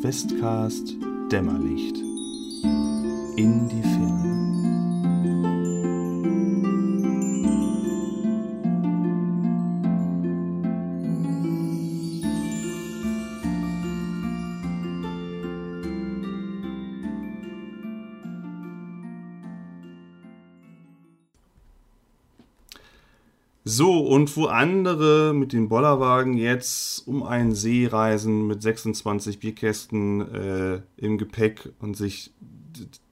Questcast Dämmerlicht in die Ferne. So, und wo andere mit dem Bollerwagen jetzt um einen See reisen mit 26 Bierkästen äh, im Gepäck und sich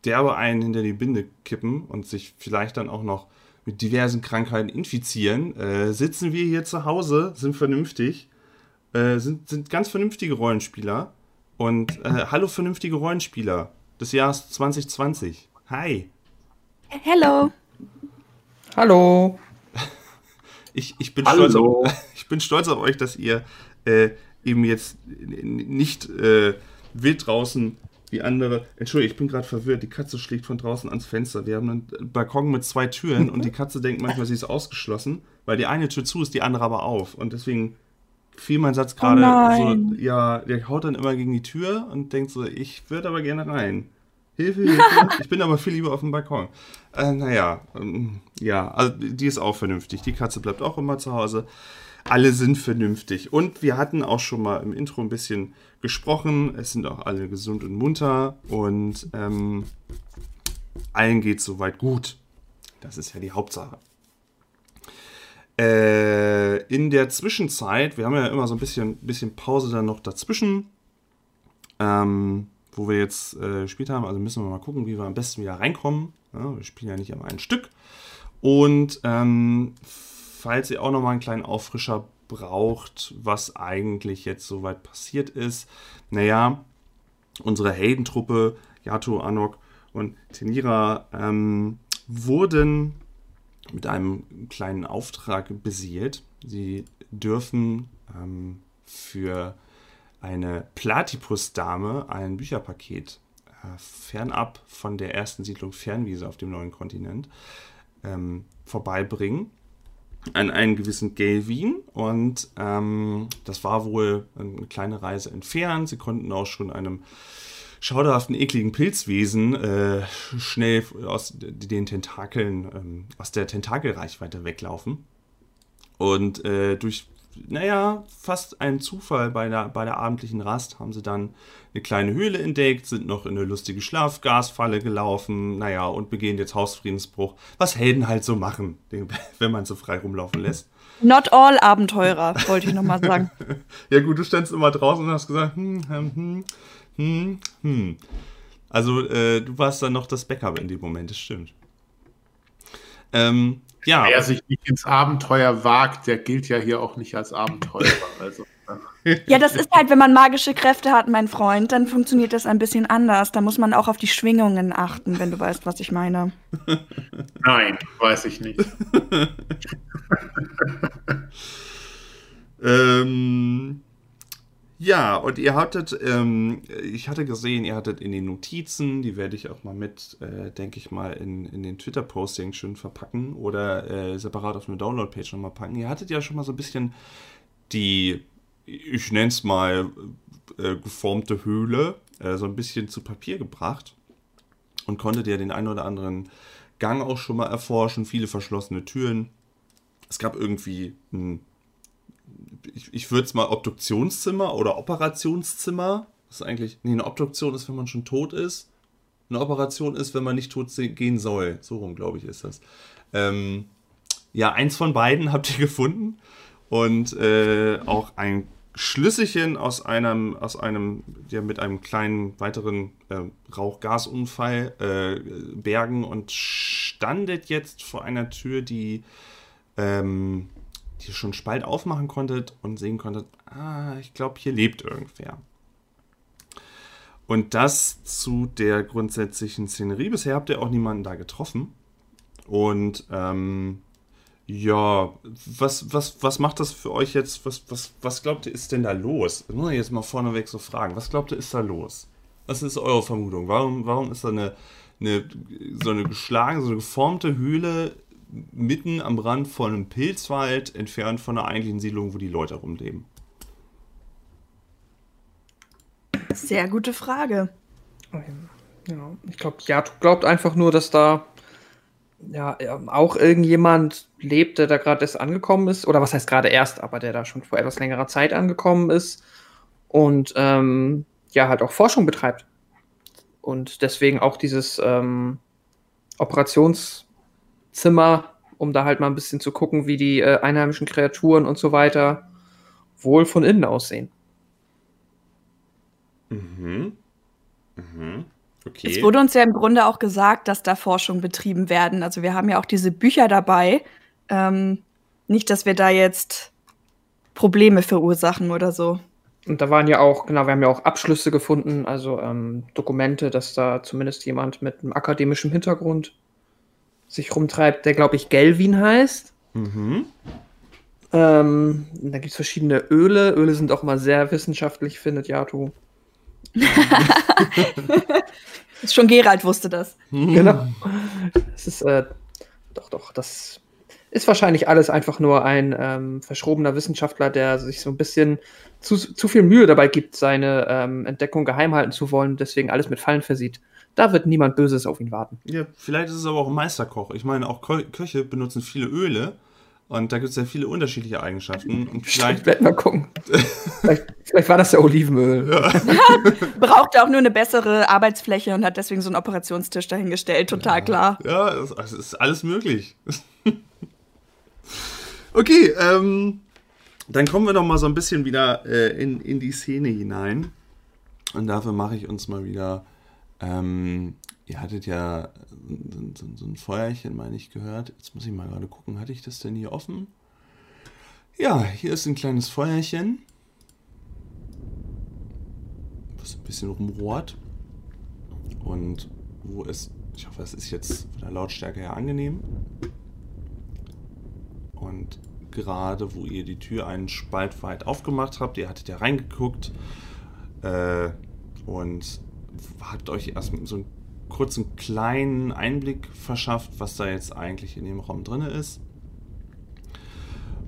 derbe einen hinter die Binde kippen und sich vielleicht dann auch noch mit diversen Krankheiten infizieren, äh, sitzen wir hier zu Hause, sind vernünftig, äh, sind, sind ganz vernünftige Rollenspieler. Und äh, hallo vernünftige Rollenspieler des Jahres 2020. Hi. Hello. Hallo. Ich, ich, bin, stolz auf, ich bin stolz auf euch, dass ihr äh, eben jetzt nicht äh, wild draußen wie andere. Entschuldigung, ich bin gerade verwirrt. Die Katze schlägt von draußen ans Fenster. Wir haben einen Balkon mit zwei Türen und die Katze denkt manchmal, sie ist ausgeschlossen, weil die eine Tür zu ist, die andere aber auf. Und deswegen fiel mein Satz gerade oh so, ja, der haut dann immer gegen die Tür und denkt so, ich würde aber gerne rein. Hilfe, Hilfe. ich bin aber viel lieber auf dem Balkon. Äh, naja, ähm, ja, also die ist auch vernünftig. Die Katze bleibt auch immer zu Hause. Alle sind vernünftig. Und wir hatten auch schon mal im Intro ein bisschen gesprochen. Es sind auch alle gesund und munter und ähm, allen geht soweit gut. Das ist ja die Hauptsache. Äh, in der Zwischenzeit, wir haben ja immer so ein bisschen, bisschen Pause dann noch dazwischen. Ähm, wo wir jetzt äh, gespielt haben. Also müssen wir mal gucken, wie wir am besten wieder reinkommen. Ja, wir spielen ja nicht immer ein Stück. Und ähm, falls ihr auch noch mal einen kleinen Auffrischer braucht, was eigentlich jetzt soweit passiert ist, naja, unsere Heldentruppe, Yato, Anok und Tenira, ähm, wurden mit einem kleinen Auftrag beseelt. Sie dürfen ähm, für eine Platypus-Dame ein Bücherpaket äh, fernab von der ersten Siedlung Fernwiese auf dem neuen Kontinent ähm, vorbeibringen an einen gewissen Gelwin und ähm, das war wohl eine kleine Reise entfernt. Sie konnten auch schon einem schauderhaften, ekligen Pilzwesen äh, schnell aus den Tentakeln, ähm, aus der Tentakelreichweite weglaufen. Und äh, durch naja, fast ein Zufall bei der, bei der abendlichen Rast haben sie dann eine kleine Höhle entdeckt, sind noch in eine lustige Schlafgasfalle gelaufen, naja, und begehen jetzt Hausfriedensbruch. Was Helden halt so machen, wenn man so frei rumlaufen lässt. Not all Abenteurer, wollte ich nochmal sagen. ja gut, du standst immer draußen und hast gesagt, hm, hm, hm, hm, hm. Also äh, du warst dann noch das Backup in dem Moment, das stimmt. Ähm, ja. Wer sich nicht ins Abenteuer wagt, der gilt ja hier auch nicht als Abenteurer. Also, ja, das ist halt, wenn man magische Kräfte hat, mein Freund, dann funktioniert das ein bisschen anders. Da muss man auch auf die Schwingungen achten, wenn du weißt, was ich meine. Nein, weiß ich nicht. ähm, ja, und ihr hattet, ähm, ich hatte gesehen, ihr hattet in den Notizen, die werde ich auch mal mit, äh, denke ich mal, in, in den Twitter-Postings schön verpacken oder äh, separat auf eine Download-Page nochmal packen. Ihr hattet ja schon mal so ein bisschen die, ich nenne es mal, äh, geformte Höhle äh, so ein bisschen zu Papier gebracht und konntet ja den einen oder anderen Gang auch schon mal erforschen, viele verschlossene Türen. Es gab irgendwie ein ich, ich würde es mal Obduktionszimmer oder Operationszimmer. Das ist eigentlich, nee, eine Obduktion ist, wenn man schon tot ist. Eine Operation ist, wenn man nicht tot gehen soll. So rum, glaube ich, ist das. Ähm, ja, eins von beiden habt ihr gefunden. Und äh, auch ein Schlüsselchen aus einem, aus einem, ja, mit einem kleinen weiteren äh, Rauchgasunfall äh, bergen und standet jetzt vor einer Tür, die ähm, die schon Spalt aufmachen konntet und sehen konntet, ah, ich glaube, hier lebt irgendwer. Und das zu der grundsätzlichen Szenerie. Bisher habt ihr auch niemanden da getroffen. Und ähm, ja, was, was, was macht das für euch jetzt? Was, was, was glaubt ihr, ist denn da los? Das jetzt mal vorneweg so fragen. Was glaubt ihr, ist da los? Was ist eure Vermutung? Warum, warum ist da eine, eine, so eine geschlagene, so eine geformte Höhle mitten am Rand von einem Pilzwald, entfernt von einer eigentlichen Siedlung, wo die Leute rumleben. Sehr gute Frage. Ja, ich glaube, Yato glaubt einfach nur, dass da ja, auch irgendjemand lebt, der da gerade erst angekommen ist. Oder was heißt gerade erst, aber der da schon vor etwas längerer Zeit angekommen ist. Und ähm, ja, halt auch Forschung betreibt. Und deswegen auch dieses ähm, Operationszimmer, um da halt mal ein bisschen zu gucken, wie die äh, einheimischen Kreaturen und so weiter wohl von innen aussehen. Mhm. Mhm. Okay. Es wurde uns ja im Grunde auch gesagt, dass da Forschung betrieben werden. Also wir haben ja auch diese Bücher dabei. Ähm, nicht, dass wir da jetzt Probleme verursachen oder so. Und da waren ja auch, genau, wir haben ja auch Abschlüsse gefunden, also ähm, Dokumente, dass da zumindest jemand mit einem akademischen Hintergrund sich rumtreibt, der, glaube ich, Gelvin heißt. Mhm. Ähm, da gibt es verschiedene Öle. Öle sind auch mal sehr wissenschaftlich, findet Yato. Schon Gerald wusste das. Genau. Das ist, äh, doch, doch, das ist wahrscheinlich alles einfach nur ein ähm, verschrobener Wissenschaftler, der sich so ein bisschen zu, zu viel Mühe dabei gibt, seine ähm, Entdeckung geheim halten zu wollen, deswegen alles mit Fallen versieht. Da wird niemand Böses auf ihn warten. Ja, vielleicht ist es aber auch ein Meisterkoch. Ich meine, auch Kö Köche benutzen viele Öle und da gibt es ja viele unterschiedliche Eigenschaften. Und vielleicht. Stimmt, mal gucken. vielleicht, vielleicht, war das ja Olivenöl. Ja. Braucht auch nur eine bessere Arbeitsfläche und hat deswegen so einen Operationstisch dahingestellt. Total ja. klar. Ja, es ist alles möglich. okay, ähm, dann kommen wir doch mal so ein bisschen wieder äh, in, in die Szene hinein. Und dafür mache ich uns mal wieder. Ähm, ihr hattet ja so, so, ein Feuerchen, meine ich, gehört. Jetzt muss ich mal gerade gucken, hatte ich das denn hier offen? Ja, hier ist ein kleines Feuerchen. Was ein bisschen rumrohrt. Und wo es, ich hoffe, es ist jetzt von der Lautstärke her angenehm. Und gerade, wo ihr die Tür einen Spalt weit aufgemacht habt, ihr hattet ja reingeguckt äh, und habt euch erst so einen kurzen kleinen Einblick verschafft, was da jetzt eigentlich in dem Raum drin ist.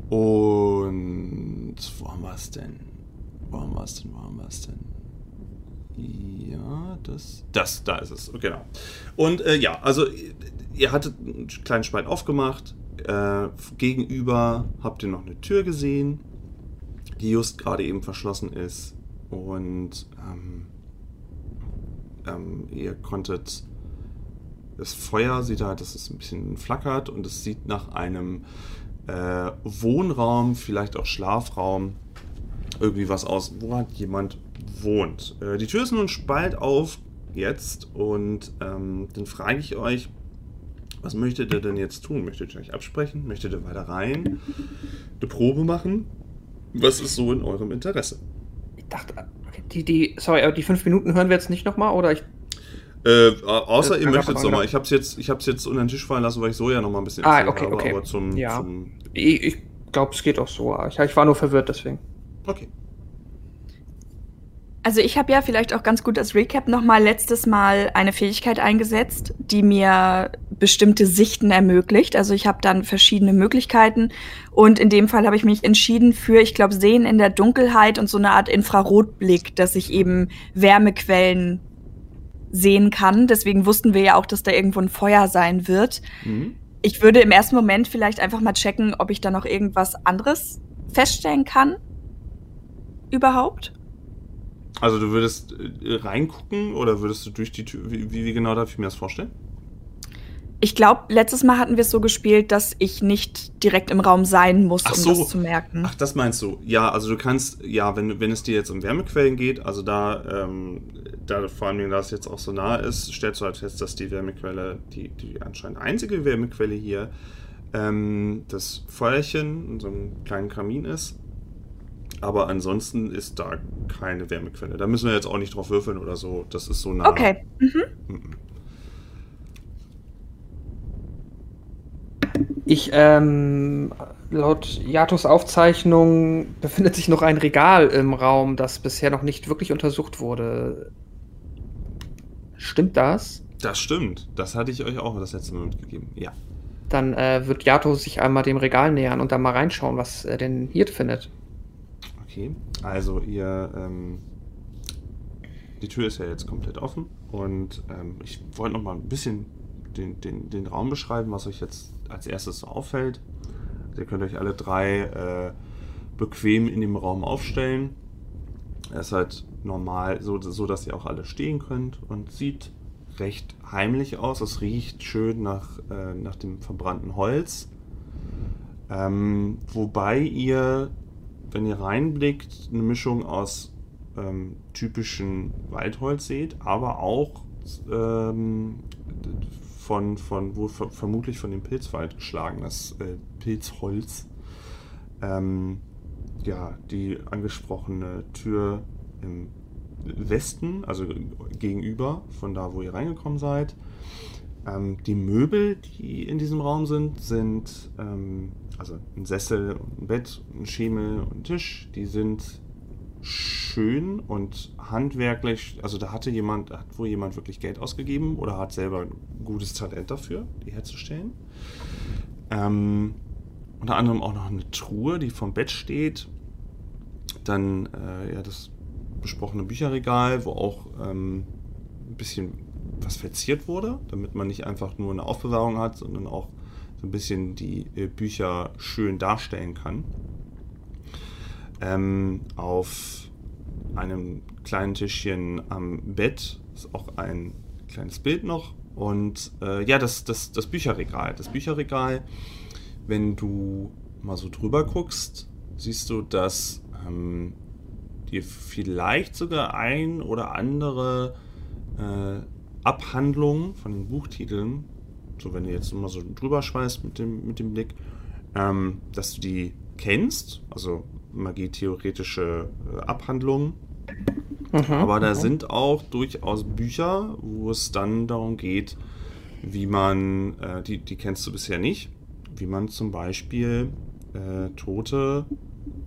Und wo haben wir es denn? Wo haben wir es denn? Wo haben wir es denn? Ja, das. Das, da ist es. Genau. Und äh, ja, also ihr hattet einen kleinen Spalt aufgemacht. Äh, gegenüber habt ihr noch eine Tür gesehen, die just gerade eben verschlossen ist. Und ähm, ähm, ihr konntet das Feuer sieht halt, dass es ein bisschen flackert und es sieht nach einem äh, Wohnraum, vielleicht auch Schlafraum, irgendwie was aus, wo halt jemand wohnt. Äh, die Tür ist nur ein Spalt auf jetzt und ähm, dann frage ich euch, was möchtet ihr denn jetzt tun? Möchtet ihr euch absprechen? Möchtet ihr weiter rein? Eine Probe machen? Was ist so in eurem Interesse? Ich dachte, die, die, sorry, die fünf Minuten hören wir jetzt nicht nochmal, oder ich. Äh, außer ihr möchtet es nochmal. Ich habe es jetzt, jetzt unter den Tisch fallen lassen, weil ich so ja nochmal ein bisschen ah, okay, habe, okay. aber zum. Ja. zum ich, ich glaube, es geht auch so. Ich, ich war nur verwirrt deswegen. Okay. Also ich habe ja vielleicht auch ganz gut als Recap nochmal letztes Mal eine Fähigkeit eingesetzt, die mir bestimmte Sichten ermöglicht. Also ich habe dann verschiedene Möglichkeiten und in dem Fall habe ich mich entschieden für, ich glaube, Sehen in der Dunkelheit und so eine Art Infrarotblick, dass ich eben Wärmequellen sehen kann. Deswegen wussten wir ja auch, dass da irgendwo ein Feuer sein wird. Mhm. Ich würde im ersten Moment vielleicht einfach mal checken, ob ich da noch irgendwas anderes feststellen kann. Überhaupt. Also du würdest äh, reingucken oder würdest du durch die Tür, wie, wie genau darf ich mir das vorstellen? Ich glaube, letztes Mal hatten wir es so gespielt, dass ich nicht direkt im Raum sein muss, Ach um so. das zu merken. Ach, das meinst du? Ja, also du kannst, ja, wenn, wenn es dir jetzt um Wärmequellen geht, also da, ähm, da vor allem, da es jetzt auch so nah ist, stellst du halt fest, dass die Wärmequelle, die, die anscheinend einzige Wärmequelle hier, ähm, das Feuerchen in so einem kleinen Kamin ist. Aber ansonsten ist da keine Wärmequelle. Da müssen wir jetzt auch nicht drauf würfeln oder so. Das ist so nah. Okay. Mhm. Mhm. Ich, ähm, laut Yatos Aufzeichnung befindet sich noch ein Regal im Raum, das bisher noch nicht wirklich untersucht wurde. Stimmt das? Das stimmt. Das hatte ich euch auch das letzte Mal mitgegeben. Ja. Dann äh, wird Yato sich einmal dem Regal nähern und da mal reinschauen, was er denn hier findet. Okay, also ihr ähm, die Tür ist ja jetzt komplett offen und ähm, ich wollte noch mal ein bisschen den, den, den Raum beschreiben, was euch jetzt als erstes so auffällt. Also ihr könnt euch alle drei äh, bequem in dem Raum aufstellen. Er ist halt normal, so, so dass ihr auch alle stehen könnt und sieht recht heimlich aus. Es riecht schön nach, äh, nach dem verbrannten Holz. Ähm, wobei ihr, wenn ihr reinblickt, eine Mischung aus ähm, typischen Waldholz seht, aber auch ähm, von, von wo vermutlich von dem Pilzwald geschlagenes äh, Pilzholz. Ähm, ja, die angesprochene Tür im Westen, also gegenüber von da, wo ihr reingekommen seid. Ähm, die Möbel, die in diesem Raum sind, sind ähm, also ein Sessel, ein Bett, ein Schemel und ein Tisch. Die sind schön und handwerklich, also da hatte jemand, hat wohl jemand wirklich Geld ausgegeben oder hat selber ein gutes Talent dafür, die herzustellen. Ähm, unter anderem auch noch eine Truhe, die vom Bett steht. Dann äh, ja, das besprochene Bücherregal, wo auch ähm, ein bisschen was verziert wurde, damit man nicht einfach nur eine Aufbewahrung hat, sondern auch so ein bisschen die äh, Bücher schön darstellen kann. Ähm, auf einem kleinen Tischchen am Bett ist auch ein kleines Bild noch. Und äh, ja, das, das, das Bücherregal. Das Bücherregal, wenn du mal so drüber guckst, siehst du, dass ähm, dir vielleicht sogar ein oder andere äh, Abhandlung von den Buchtiteln, so wenn du jetzt mal so drüber schweißt mit dem, mit dem Blick, ähm, dass du die kennst, also Magie-theoretische äh, Abhandlungen. Mhm, Aber da sind auch durchaus Bücher, wo es dann darum geht, wie man, äh, die, die kennst du bisher nicht, wie man zum Beispiel äh, Tote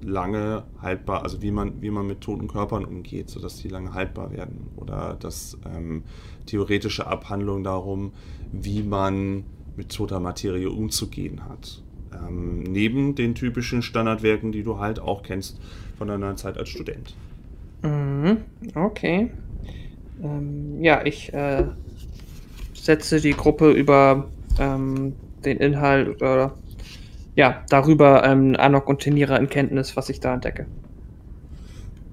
lange haltbar, also wie man, wie man mit toten Körpern umgeht, sodass die lange haltbar werden. Oder das ähm, theoretische Abhandlung darum, wie man mit toter Materie umzugehen hat. Ähm, neben den typischen Standardwerken, die du halt auch kennst von deiner Zeit als Student. Mhm, okay. Ähm, ja, ich äh, setze die Gruppe über ähm, den Inhalt oder ja, darüber ähm, Anok und Tenira in Kenntnis, was ich da entdecke.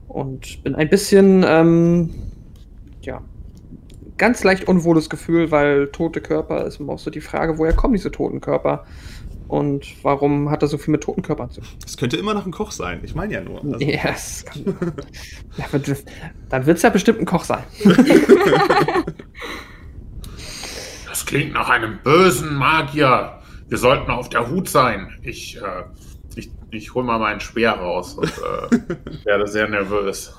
Und bin ein bisschen, ähm, ja, ganz leicht unwohles Gefühl, weil tote Körper ist immer auch so die Frage, woher kommen diese toten Körper? Und warum hat er so viel mit toten Körpern zu tun? Das könnte immer noch ein Koch sein. Ich meine ja nur. Also. Ja, es kann, ja, dann wird es ja bestimmt ein Koch sein. das klingt nach einem bösen Magier. Wir sollten auf der Hut sein. Ich, äh, ich, ich hole mal meinen Speer raus und äh, werde sehr nervös.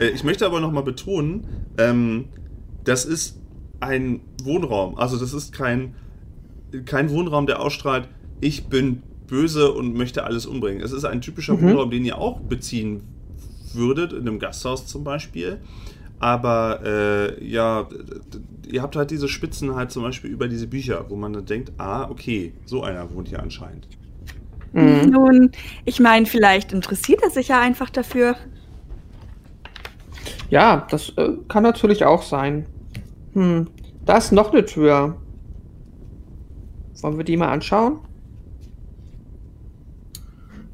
Äh, ich möchte aber nochmal betonen, ähm, das ist ein Wohnraum. Also das ist kein, kein Wohnraum, der ausstrahlt, ich bin böse und möchte alles umbringen. Es ist ein typischer mhm. Wohnraum, den ihr auch beziehen würdet, in einem Gasthaus zum Beispiel. Aber äh, ja, ihr habt halt diese Spitzen halt zum Beispiel über diese Bücher, wo man dann denkt, ah, okay, so einer wohnt hier anscheinend. Mhm. Nun, ich meine, vielleicht interessiert er sich ja einfach dafür. Ja, das äh, kann natürlich auch sein. Hm, da ist noch eine Tür. Wollen wir die mal anschauen?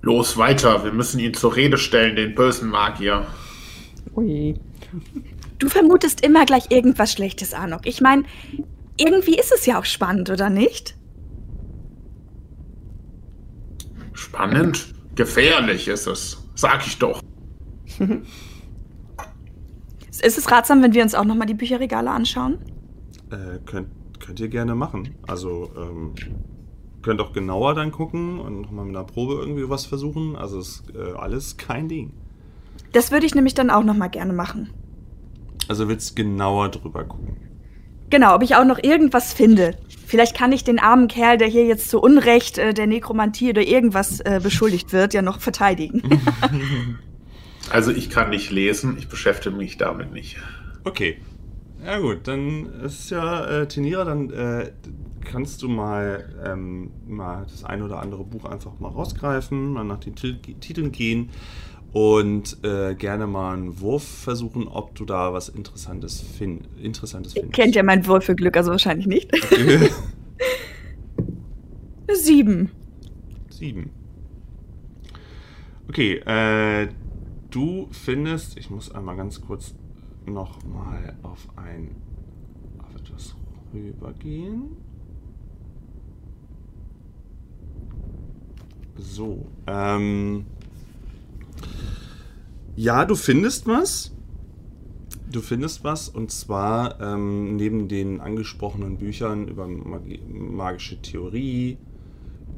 Los, weiter. Wir müssen ihn zur Rede stellen, den bösen Magier. Ui. Du vermutest immer gleich irgendwas Schlechtes, Anok. Ich meine, irgendwie ist es ja auch spannend, oder nicht? Spannend? Gefährlich ist es. Sag ich doch. ist es ratsam, wenn wir uns auch nochmal die Bücherregale anschauen? Äh, könnt, könnt ihr gerne machen. Also, ähm, könnt auch genauer dann gucken und nochmal mit einer Probe irgendwie was versuchen. Also, ist äh, alles kein Ding. Das würde ich nämlich dann auch nochmal gerne machen. Also willst genauer drüber gucken. Genau, ob ich auch noch irgendwas finde. Vielleicht kann ich den armen Kerl, der hier jetzt zu Unrecht äh, der Nekromantie oder irgendwas äh, beschuldigt wird, ja noch verteidigen. also ich kann nicht lesen, ich beschäftige mich damit nicht. Okay. Ja gut, dann ist ja äh, Tenira, dann äh, kannst du mal, ähm, mal das ein oder andere Buch einfach mal rausgreifen, mal nach den Titeln gehen und äh, gerne mal einen Wurf versuchen, ob du da was Interessantes, fin Interessantes findest. Kennt ja mein Würfelglück, also wahrscheinlich nicht. Sieben. Sieben. Okay, äh, du findest, ich muss einmal ganz kurz noch mal auf ein auf etwas rübergehen. So, ähm, ja, du findest was. Du findest was und zwar ähm, neben den angesprochenen Büchern über Magi magische Theorie,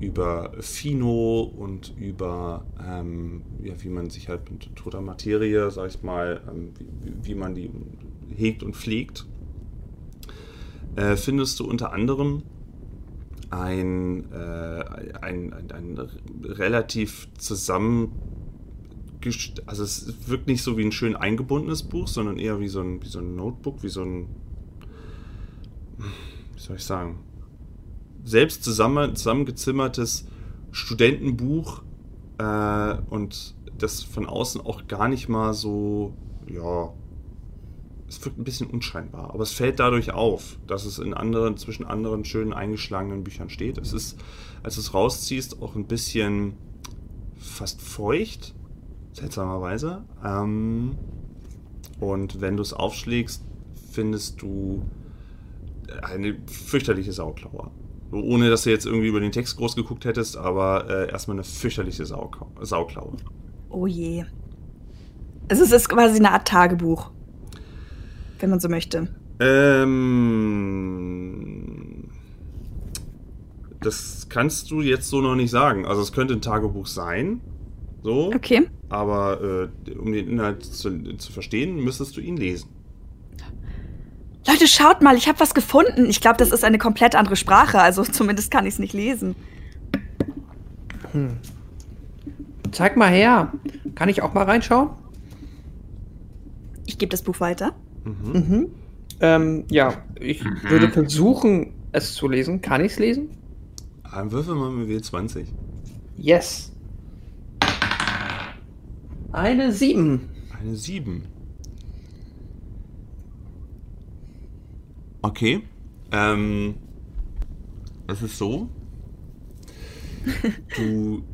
über Fino und über, ähm, ja, wie man sich halt mit toter Materie, sag ich mal, ähm, wie, wie, man die hegt und pflegt, äh, findest du unter anderem ein, äh, ein, ein, ein relativ zusammen also es wirkt nicht so wie ein schön eingebundenes Buch, sondern eher wie so ein, wie so ein Notebook, wie so ein, wie soll ich sagen, selbst zusammen, zusammengezimmertes Studentenbuch äh, und das von außen auch gar nicht mal so, ja, es wirkt ein bisschen unscheinbar, aber es fällt dadurch auf, dass es in anderen, zwischen anderen schönen eingeschlagenen Büchern steht. Es ist, als du es rausziehst, auch ein bisschen fast feucht, seltsamerweise. Ähm, und wenn du es aufschlägst, findest du eine fürchterliche Sauklaue. Ohne dass du jetzt irgendwie über den Text groß geguckt hättest, aber äh, erstmal eine fürchterliche Sau Sauklaue. Oh je. Also es ist quasi eine Art Tagebuch. Wenn man so möchte. Ähm. Das kannst du jetzt so noch nicht sagen. Also es könnte ein Tagebuch sein. So. Okay. Aber äh, um den Inhalt zu, zu verstehen, müsstest du ihn lesen. Leute, schaut mal, ich habe was gefunden. Ich glaube, das ist eine komplett andere Sprache, also zumindest kann ich es nicht lesen. Hm. Zeig mal her. Kann ich auch mal reinschauen? Ich gebe das Buch weiter. Mhm. Mhm. Ähm, ja, ich mhm. würde versuchen, es zu lesen. Kann ich es lesen? Ein Würfel mal mit W20. Yes. Eine 7. Eine 7. Okay. Ähm, es ist so. Du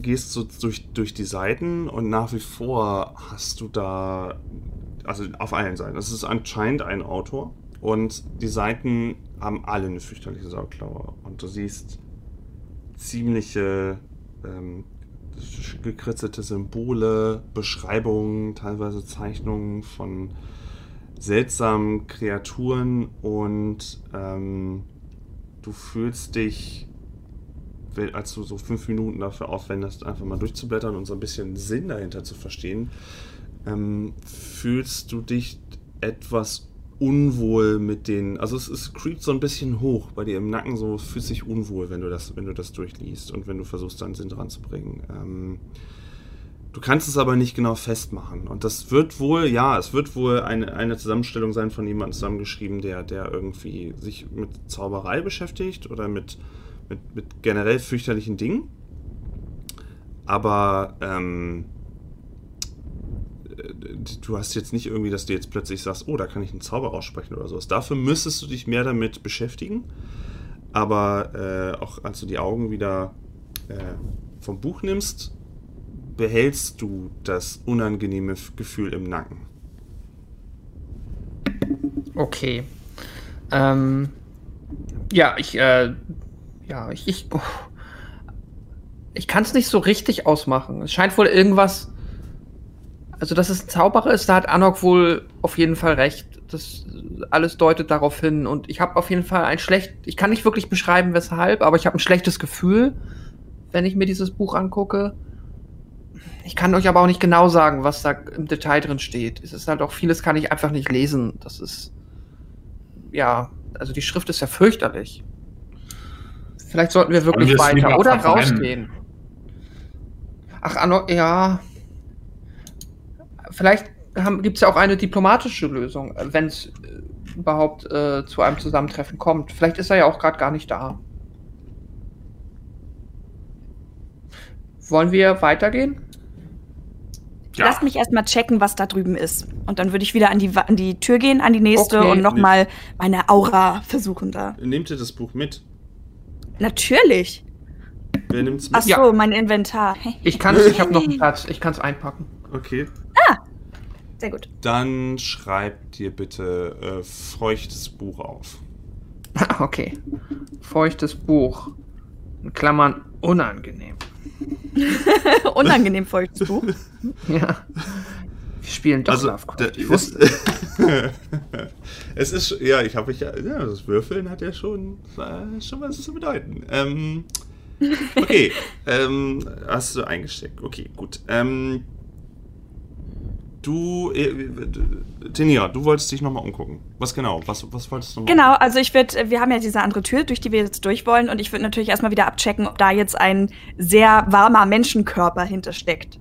gehst so durch, durch die Seiten und nach wie vor hast du da, also auf allen Seiten, es ist anscheinend ein Autor und die Seiten haben alle eine fürchterliche Sauklaue und du siehst ziemliche ähm, gekritzelte Symbole, Beschreibungen, teilweise Zeichnungen von seltsamen Kreaturen und ähm, du fühlst dich, als du so fünf Minuten dafür aufwendest, einfach mal durchzublättern und so ein bisschen Sinn dahinter zu verstehen, ähm, fühlst du dich etwas unwohl mit den, also es, es creept so ein bisschen hoch bei dir im Nacken, so fühlt sich unwohl, wenn du das, wenn du das durchliest und wenn du versuchst, deinen Sinn dran zu bringen. Ähm, Du kannst es aber nicht genau festmachen. Und das wird wohl, ja, es wird wohl eine, eine Zusammenstellung sein von jemandem zusammengeschrieben, der, der irgendwie sich mit Zauberei beschäftigt oder mit, mit, mit generell fürchterlichen Dingen. Aber ähm, du hast jetzt nicht irgendwie, dass du jetzt plötzlich sagst, oh, da kann ich einen Zauber aussprechen oder sowas. Dafür müsstest du dich mehr damit beschäftigen. Aber äh, auch als du die Augen wieder äh, vom Buch nimmst, behältst du das unangenehme Gefühl im Nacken? Okay. Ähm, ja, ich, äh, ja, ich, ich, oh, ich kann es nicht so richtig ausmachen. Es scheint wohl irgendwas, also dass es ein Zauberer ist, da hat Anok wohl auf jeden Fall recht. Das alles deutet darauf hin und ich habe auf jeden Fall ein schlecht, ich kann nicht wirklich beschreiben, weshalb, aber ich habe ein schlechtes Gefühl, wenn ich mir dieses Buch angucke. Ich kann euch aber auch nicht genau sagen, was da im Detail drin steht. Es ist halt auch vieles kann ich einfach nicht lesen. Das ist ja, also die Schrift ist ja fürchterlich. Vielleicht sollten wir wirklich wir weiter oder rausgehen. Ach, Anno, ja. Vielleicht gibt es ja auch eine diplomatische Lösung, wenn es äh, überhaupt äh, zu einem Zusammentreffen kommt. Vielleicht ist er ja auch gerade gar nicht da. Wollen wir weitergehen? Ja. lasst mich erstmal checken, was da drüben ist. Und dann würde ich wieder an die, Wa- an die Tür gehen, an die nächste Okay. und nochmal meine Aura versuchen da. Nehmt ihr das Buch mit? Natürlich. Wer nimmt's mit? Ach so, Ja. mein Inventar. Ich kann es, ich habe noch einen Platz, ich kann es einpacken. Okay. Sehr gut. Dann schreibt dir bitte äh, feuchtes Buch auf. okay. Feuchtes Buch. In Klammern unangenehm. Unangenehm feuchtes Buch. Ja. Wir spielen doch Also, Lovecraft. Ich wusste- es ist, ja, ich habe ja, ja, das Würfeln hat ja schon, äh, schon was zu bedeuten. Ähm, okay, ähm, hast du eingesteckt. Okay, gut. Ähm, du, äh, Tenia, du wolltest dich nochmal umgucken. Was genau? Was, was wolltest du noch Genau, also ich würde, wir haben ja diese andere Tür, durch die wir jetzt durch wollen, und ich würde natürlich erstmal wieder abchecken, ob da jetzt ein sehr warmer Menschenkörper hintersteckt.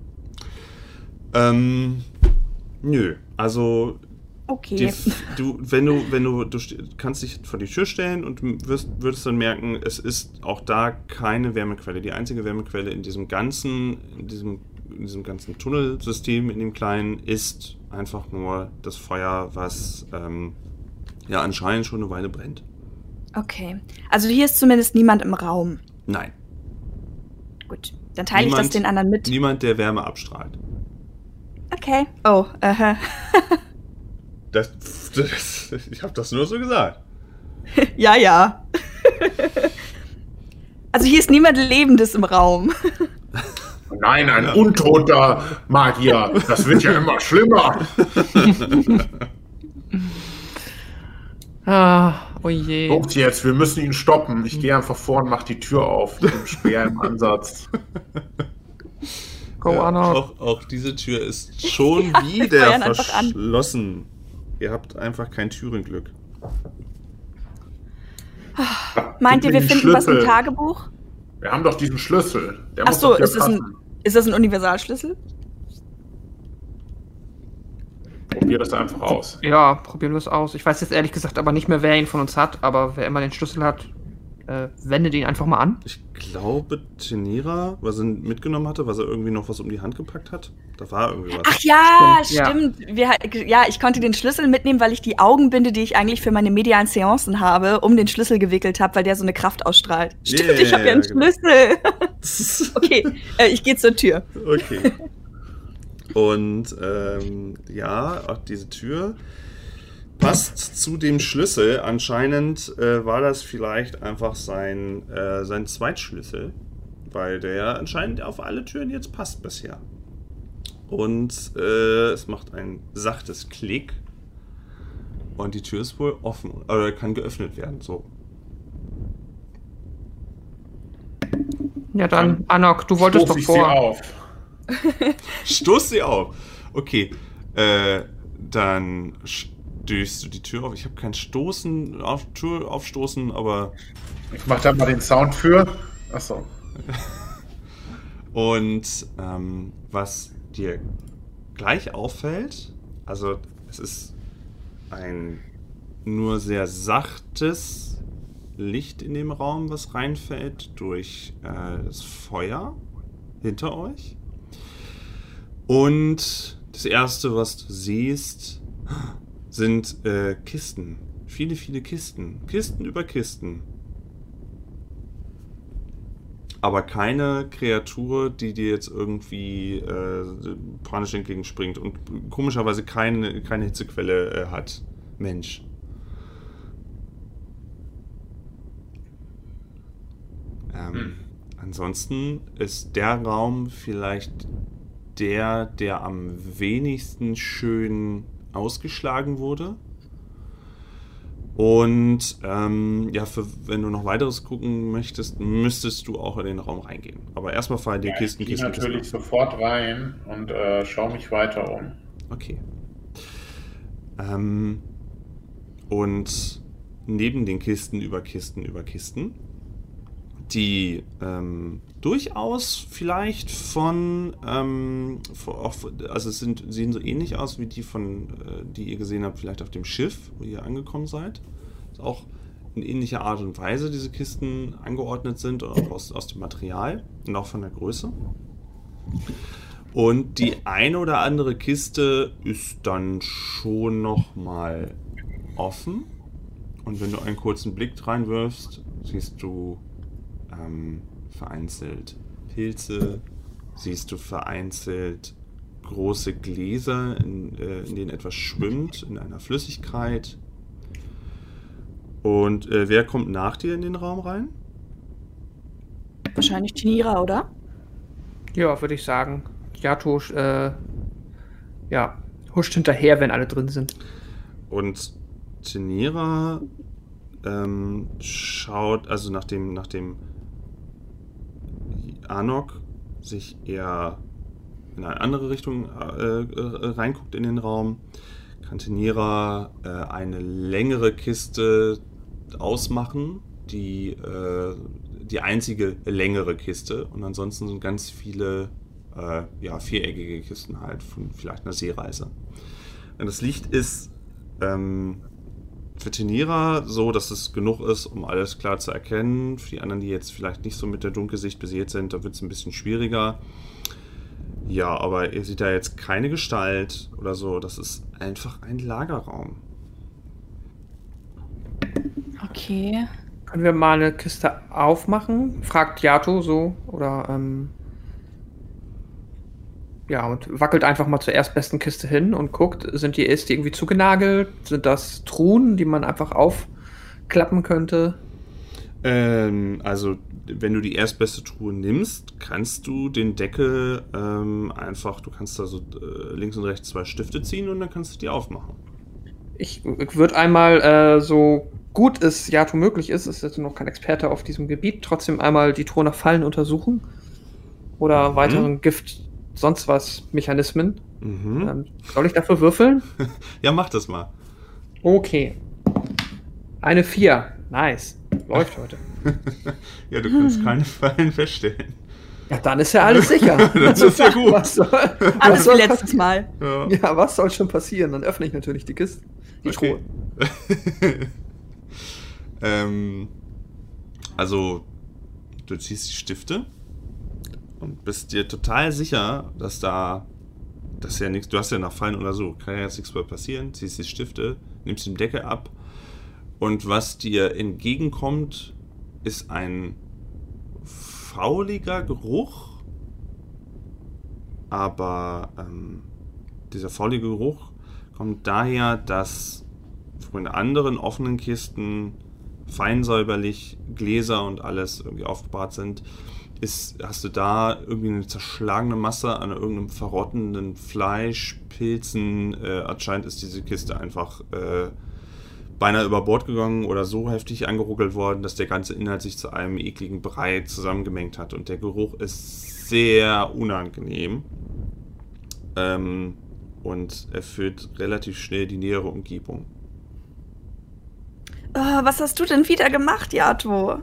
Ähm, nö. Also, die, Okay. du, wenn du, wenn du, du st- kannst dich vor die Tür stellen und wirst, würdest dann merken, es ist auch da keine Wärmequelle. Die einzige Wärmequelle in diesem ganzen, in diesem, in diesem ganzen Tunnelsystem, in dem kleinen, ist einfach nur das Feuer, was ähm, ja anscheinend schon eine Weile brennt. Okay. Also hier ist zumindest niemand im Raum. Nein, Gut. Dann teile ich das Niemand- den anderen mit. niemand, der Wärme abstrahlt. Okay. Oh, äh, Das, das, ich habe das nur so gesagt. ja, ja. also hier ist niemand Lebendes im Raum. Nein, ein Ja. untoter Magier. Das wird ja immer schlimmer. Ah, oh je. Kommt jetzt, wir müssen ihn stoppen. Ich gehe einfach vor und mach die Tür auf, mit dem Speer im Ansatz. Go Ja, Anna. auch, auch diese Tür ist schon Ja, wieder verschlossen. Ihr habt einfach kein Türenglück. Meint ihr, wir finden was im Schlüssel. Tagebuch? Wir haben doch diesen Schlüssel. Der Ach muss so, ist das, ein. Ist das ein Universalschlüssel? Probier das einfach aus. Ja, probieren wir es aus. Ich weiß jetzt ehrlich gesagt aber nicht mehr, wer ihn von uns hat, aber wer immer den Schlüssel hat, äh, wendet ihn einfach mal an. Ich glaube, Tenira, was er mitgenommen hatte, was er irgendwie noch was um die Hand gepackt hat, da war irgendwie was. Ach ja, Stimmt, ja. stimmt. Wir, ja, ich konnte den Schlüssel mitnehmen, weil ich die Augenbinde, die ich eigentlich für meine medialen Seancen habe, um den Schlüssel gewickelt habe, weil der so eine Kraft ausstrahlt. Stimmt, Yeah, ich habe ja einen genau. Schlüssel. okay, äh, ich gehe zur Tür. okay. Und ähm, ja, auch diese Tür passt zu dem Schlüssel. Anscheinend äh, war das vielleicht einfach sein, äh, sein Zweitschlüssel, weil der anscheinend auf alle Türen jetzt passt bisher. Und äh, es macht ein sachtes Klick. Und die Tür ist wohl offen, oder kann geöffnet werden, so. Ja, dann, Anok, du wolltest Stoß doch ich sie vor. auf. Stoß sie auf. Okay. Äh, dann stößt du die Tür auf. Ich habe kein Stoßen auf Tür aufstoßen, aber. Ich mach da mal den Sound für. Achso. Und ähm, was dir gleich auffällt, also es ist ein nur sehr sachtes Licht in dem Raum, was reinfällt durch äh, das Feuer hinter euch. Und das erste, was du siehst, sind äh, Kisten. Viele, viele Kisten. Kisten über Kisten. Aber keine Kreatur, die dir jetzt irgendwie äh, panisch entgegenspringt und komischerweise keine, keine Hitzequelle äh, hat. Mensch. Ähm, Hm. Ansonsten ist der Raum vielleicht der, der am wenigsten schön ausgeschlagen wurde. Und ähm, ja, für, wenn du noch weiteres gucken möchtest, müsstest du auch in den Raum reingehen. Aber erstmal fallen dir Ja, Kisten, ich gehe natürlich Kisten. sofort rein und äh, schaue mich weiter um. Okay. Ähm, und neben den Kisten über Kisten über Kisten, die ähm, durchaus vielleicht von, ähm, also es sind, sehen so ähnlich aus wie die von, äh, die ihr gesehen habt, vielleicht auf dem Schiff, wo ihr angekommen seid. Ist auch in ähnlicher Art und Weise diese Kisten angeordnet sind, auch aus, aus dem Material und auch von der Größe. Und die eine oder andere Kiste ist dann schon noch mal offen. Und wenn du einen kurzen Blick reinwirfst, siehst du ähm, vereinzelt Pilze, siehst du vereinzelt große Gläser, in, äh, in denen etwas schwimmt, in einer Flüssigkeit. Und äh, wer kommt nach dir in den Raum rein? Wahrscheinlich Chinira, oder? Ja, würde ich sagen. Yato, äh, ja, huscht hinterher, wenn alle drin sind. Und Chinira ähm, schaut, also nachdem, nachdem Anok sich eher in eine andere Richtung äh, äh, reinguckt in den Raum, Tenira äh, eine längere Kiste ausmachen, die, äh, die einzige längere Kiste. Und ansonsten sind ganz viele äh, ja, viereckige Kisten halt von vielleicht einer Seereise. Und das Licht ist ähm, für Tenira so, dass es genug ist, um alles klar zu erkennen. Für die anderen, die jetzt vielleicht nicht so mit der Dunkelsicht besiegt sind, da wird es ein bisschen schwieriger. Ja, aber ihr seht da jetzt keine Gestalt oder so. Das ist einfach ein Lagerraum. Okay. Können wir mal eine Kiste aufmachen? Fragt Yato so. Oder, ähm. Ja, und wackelt einfach mal zur erstbesten Kiste hin und guckt, sind die, ist die irgendwie zugenagelt? Sind das Truhen, die man einfach aufklappen könnte? Ähm, also, wenn du die erstbeste Truhe nimmst, kannst du den Deckel ähm, einfach, du kannst da so äh, links und rechts zwei Stifte ziehen und dann kannst du die aufmachen. Ich, ich würde einmal, äh, so gut es Yato möglich ist, ist jetzt noch kein Experte auf diesem Gebiet, trotzdem einmal die Truhe nach Fallen untersuchen. Oder Mhm. weiteren Gift, sonst was Mechanismen. Mhm. Ähm, soll ich dafür würfeln? Ja, mach das mal. Okay. Eine 4. Nice. Läuft heute. ja, du kannst keine Fallen feststellen. Ja, dann ist ja alles sicher. Das ist ja gut. Was soll, was Alles wie letztes Mal. Ja. Ja, was soll schon passieren? Dann öffne ich natürlich die Kiste. Die Okay. Truhe. ähm, also, du ziehst die Stifte und bist dir total sicher, dass da. Das ja nichts. Du hast ja nach Fallen oder so. Kann ja jetzt nichts mehr passieren. Ziehst die Stifte, nimmst den Deckel ab. Und was dir entgegenkommt, ist ein fauliger Geruch. Aber ähm, dieser faulige Geruch kommt daher, dass von anderen offenen Kisten fein säuberlich Gläser und alles irgendwie aufgebahrt sind, ist, hast du da irgendwie eine zerschlagene Masse an irgendeinem verrottenden Fleisch, Pilzen. Äh, anscheinend ist diese Kiste einfach äh, beinahe über Bord gegangen oder so heftig angeruckelt worden, dass der ganze Inhalt sich zu einem ekligen Brei zusammengemengt hat. Und der Geruch ist sehr unangenehm. Ähm, und erfüllt relativ schnell die nähere Umgebung. Ah, was hast du denn wieder gemacht, Yato?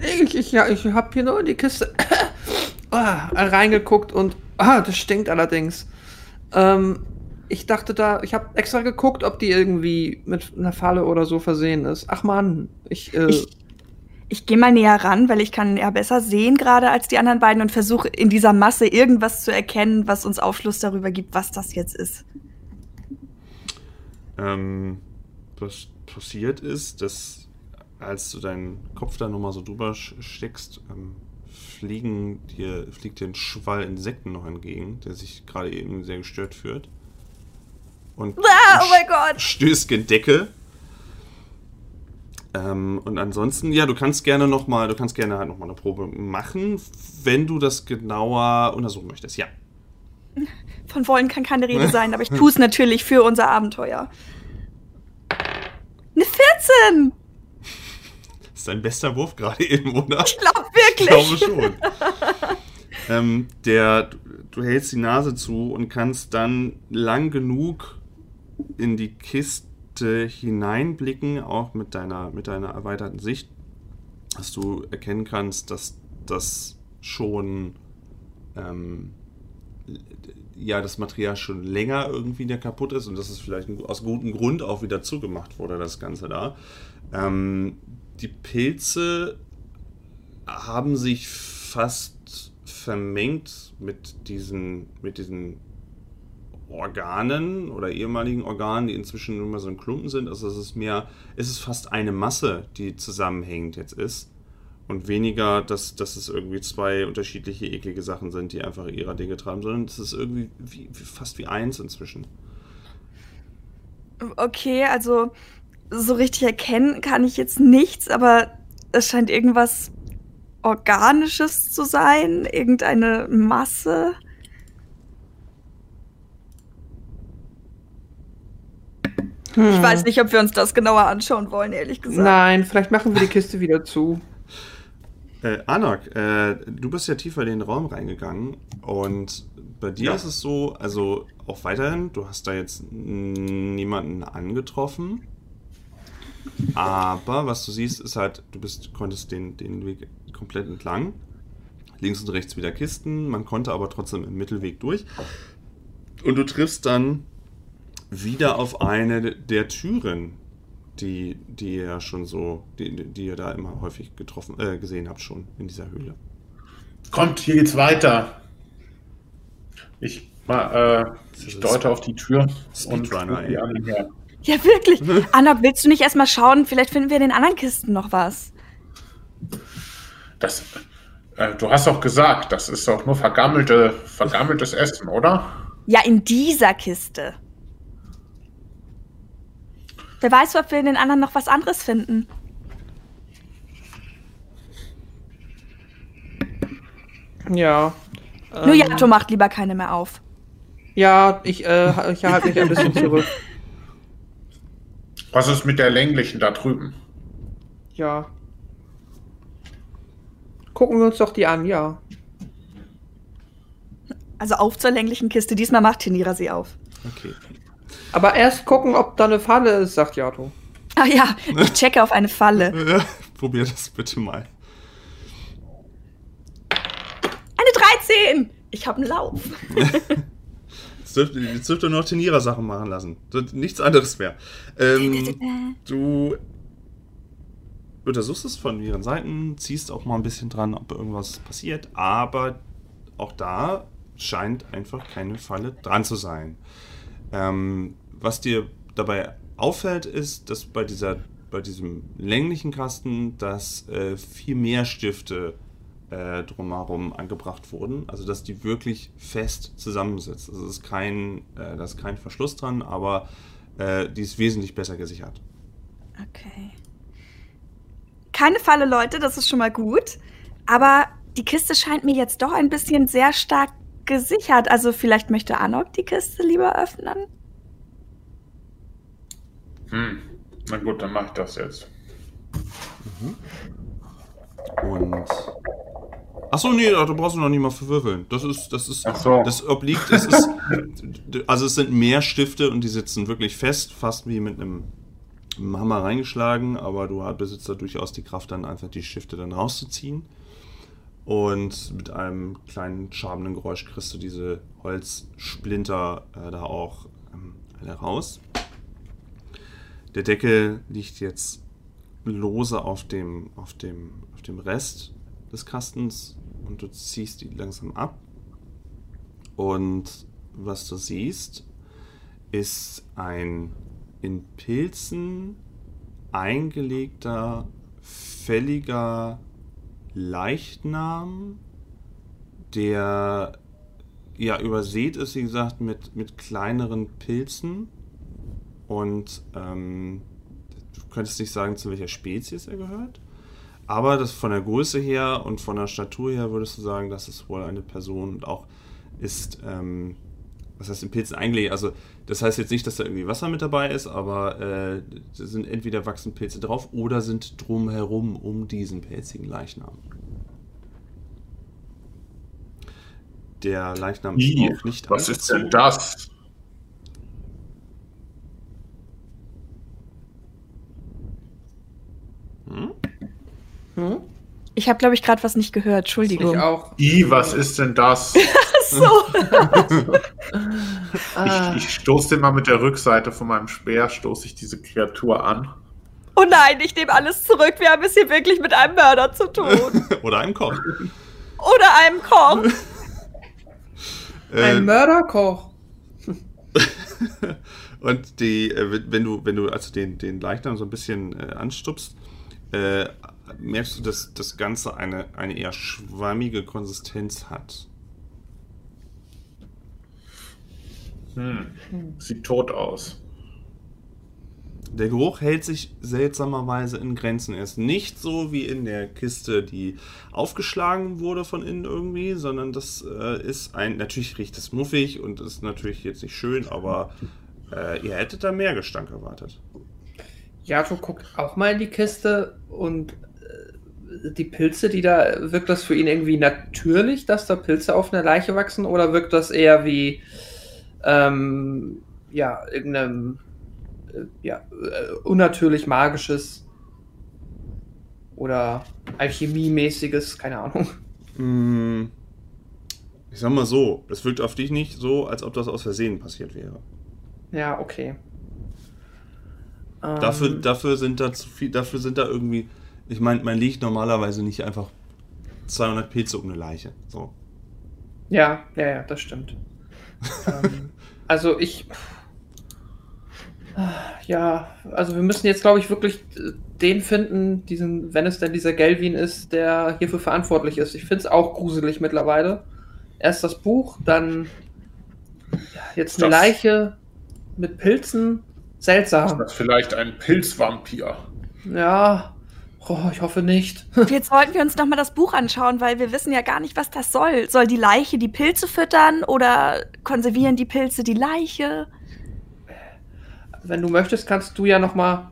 Ich, ich, ja, ich habe hier nur in die Kiste ah, reingeguckt und ah, das stinkt allerdings. Ähm, ich dachte da, ich habe extra geguckt, ob die irgendwie mit einer Falle oder so versehen ist. Ach man, ich, äh, Ich, ich gehe mal näher ran, weil ich kann ja besser sehen gerade als die anderen beiden und versuche in dieser Masse irgendwas zu erkennen, was uns Aufschluss darüber gibt, was das jetzt ist. Ähm, was passiert ist, dass als du deinen Kopf da nochmal so drüber steckst, ähm, fliegen dir, fliegt dir ein Schwall Insekten noch entgegen, der sich gerade eben sehr gestört fühlt. Und Ah, oh mein Gott! stößt gegen Decke. Ähm, und ansonsten, ja, du kannst gerne noch mal, du kannst gerne halt noch mal eine Probe machen, wenn du das genauer untersuchen möchtest. Ja. Von wollen kann keine Rede sein, aber ich tue es natürlich für unser Abenteuer. Eine 14! Ist dein bester Wurf gerade eben, oder? Ich glaube Ich wirklich. glaube schon. ähm, der, du, du hältst die Nase zu und kannst dann lang genug in die Kiste hineinblicken, auch mit deiner, mit deiner erweiterten Sicht, dass du erkennen kannst, dass das schon ähm, ja, das Material schon länger irgendwie da kaputt ist und dass es vielleicht aus gutem Grund auch wieder zugemacht wurde, das Ganze da. Ähm, die Pilze haben sich fast vermengt mit diesen, mit diesen Organen oder ehemaligen Organen, die inzwischen nur mal so ein Klumpen sind. Also es ist mehr, es ist fast eine Masse, die zusammenhängend jetzt ist. Und weniger, dass, dass es irgendwie zwei unterschiedliche eklige Sachen sind, die einfach ihrer Dinge treiben, sondern es ist irgendwie wie, fast wie eins inzwischen. Okay, also so richtig erkennen kann ich jetzt nichts, aber es scheint irgendwas Organisches zu sein, irgendeine Masse. Hm. Ich weiß nicht, ob wir uns das genauer anschauen wollen, ehrlich gesagt. Nein, vielleicht machen wir die Kiste wieder zu. Äh, Anak, äh, du bist ja tiefer in den Raum reingegangen und bei dir ja. ist es so, also auch weiterhin, du hast da jetzt niemanden angetroffen, aber was du siehst, ist halt, du bist, konntest den, den Weg komplett entlang, links und rechts wieder Kisten, man konnte aber trotzdem im Mittelweg durch und du triffst dann wieder auf eine der Türen, die, die ihr ja schon so, die, die ihr da immer häufig getroffen, äh, gesehen habt schon in dieser Höhle. Kommt, hier geht's weiter. Ich, äh, ich deute auf die Tür Speedrunner, und die anderen her. Ja, wirklich. Anna, willst du nicht erstmal schauen? Vielleicht finden wir in den anderen Kisten noch was. Das, äh, du hast doch gesagt, das ist doch nur vergammelte, vergammeltes Essen, oder? Ja, in dieser Kiste. Wer weiß, ob wir in den anderen noch was anderes finden. Ja. Nur ähm, Yato macht lieber keine mehr auf. Ja, ich, äh, ich halte mich ein bisschen zurück. Was ist mit der länglichen da drüben? Ja. Gucken wir uns doch die an, ja. Also auf zur länglichen Kiste. Diesmal macht Tenira sie auf. Okay. Aber erst gucken, ob da eine Falle ist, sagt Yato. Ah ja, ich checke auf eine Falle. Probier das bitte mal. Eine 13! Ich habe einen Lauf. jetzt, dürfte, jetzt dürfte nur noch Tenira-Sachen machen lassen. Nichts anderes mehr. Ähm, du untersuchst es von mehreren Seiten, ziehst auch mal ein bisschen dran, ob irgendwas passiert, aber auch da scheint einfach keine Falle dran zu sein. Ähm, was dir dabei auffällt, ist, dass bei, dieser, bei diesem länglichen Kasten, dass äh, viel mehr Stifte äh, drumherum angebracht wurden. Also dass die wirklich fest zusammensetzt. Also es ist kein, äh, da ist kein Verschluss dran, aber äh, die ist wesentlich besser gesichert. Okay. Keine Falle, Leute, das ist schon mal gut. Aber die Kiste scheint mir jetzt doch ein bisschen sehr stark gesichert. Also vielleicht möchte Anok die Kiste lieber öffnen. Hm. Na gut, dann mach ich das jetzt. Mhm. Und. Achso, nee, da brauchst du noch nicht mal verwürfeln. Das ist, das ist, so. das obliegt, es ist, also es sind mehr Stifte und die sitzen wirklich fest, fast wie mit einem Hammer reingeschlagen, aber du besitzt da durchaus die Kraft, dann einfach die Stifte dann rauszuziehen. Und mit einem kleinen schabenden Geräusch kriegst du diese Holzsplinter äh, da auch ähm, alle raus. Der Deckel liegt jetzt lose auf dem, auf dem, auf dem Rest des Kastens und du ziehst die langsam ab. Und was du siehst, ist ein in Pilzen eingelegter, fälliger Leichnam, der ja übersät ist, wie gesagt, mit, mit kleineren Pilzen. Und ähm, du könntest nicht sagen, zu welcher Spezies er gehört. Aber das von der Größe her und von der Statur her würdest du sagen, dass es wohl eine Person und auch ist, ähm, was heißt in Pilzen eingelegt? Also, das heißt jetzt nicht, dass da irgendwie Wasser mit dabei ist, aber äh, sind entweder wachsen Pilze drauf oder sind drumherum um diesen pelzigen Leichnam. Der Leichnam ist auch nicht Was ist denn das? Ich habe, glaube ich, gerade was nicht gehört. Entschuldigung. Ich auch. I, was ist denn das? so. ich, ich stoße den mal mit der Rückseite von meinem Speer, stoße ich diese Kreatur an. Oh nein, ich nehme alles zurück. Wir haben es hier wirklich mit einem Mörder zu tun. Oder einem Koch. Oder einem Koch. Ein Äh, Mörderkoch. Und die, äh, wenn du, wenn du also den, den Leichnam so ein bisschen äh, anstupst, äh, merkst du, dass das Ganze eine, eine eher schwammige Konsistenz hat. Hm. Sieht tot aus. Der Geruch hält sich seltsamerweise in Grenzen. Er ist nicht so wie in der Kiste, die aufgeschlagen wurde von innen irgendwie, sondern das äh, ist ein. Natürlich riecht es muffig und ist natürlich jetzt nicht schön, aber äh, ihr hättet da mehr Gestank erwartet. Jato guckt auch mal in die Kiste und die Pilze, die da, wirkt das für ihn irgendwie natürlich, dass da Pilze auf einer Leiche wachsen oder wirkt das eher wie, ähm, ja, irgendeinem, äh, ja, äh, unnatürlich magisches oder alchemiemäßiges, keine Ahnung. Mm, Ich sag mal so, es wirkt auf dich nicht so, als ob das aus Versehen passiert wäre. Ja, okay. Ähm, Dafür, dafür sind da zu viel, dafür sind da irgendwie. Ich meine, man liegt normalerweise nicht einfach 200 Pilze um eine Leiche. So. Ja, ja, ja, das stimmt. ähm, also ich. Ja, also wir müssen jetzt, glaube ich, wirklich den finden, diesen, wenn es denn dieser Gelvin ist, der hierfür verantwortlich ist. Ich finde es auch gruselig mittlerweile. Erst das Buch, dann jetzt eine Das- Leiche mit Pilzen. Ist Seltsam. das vielleicht ein Pilzvampir? Ja, oh, ich hoffe nicht. Jetzt wollten wir uns nochmal das Buch anschauen, weil wir wissen ja gar nicht, was das soll. Soll die Leiche die Pilze füttern oder konservieren die Pilze die Leiche? wenn du möchtest, kannst du ja noch mal,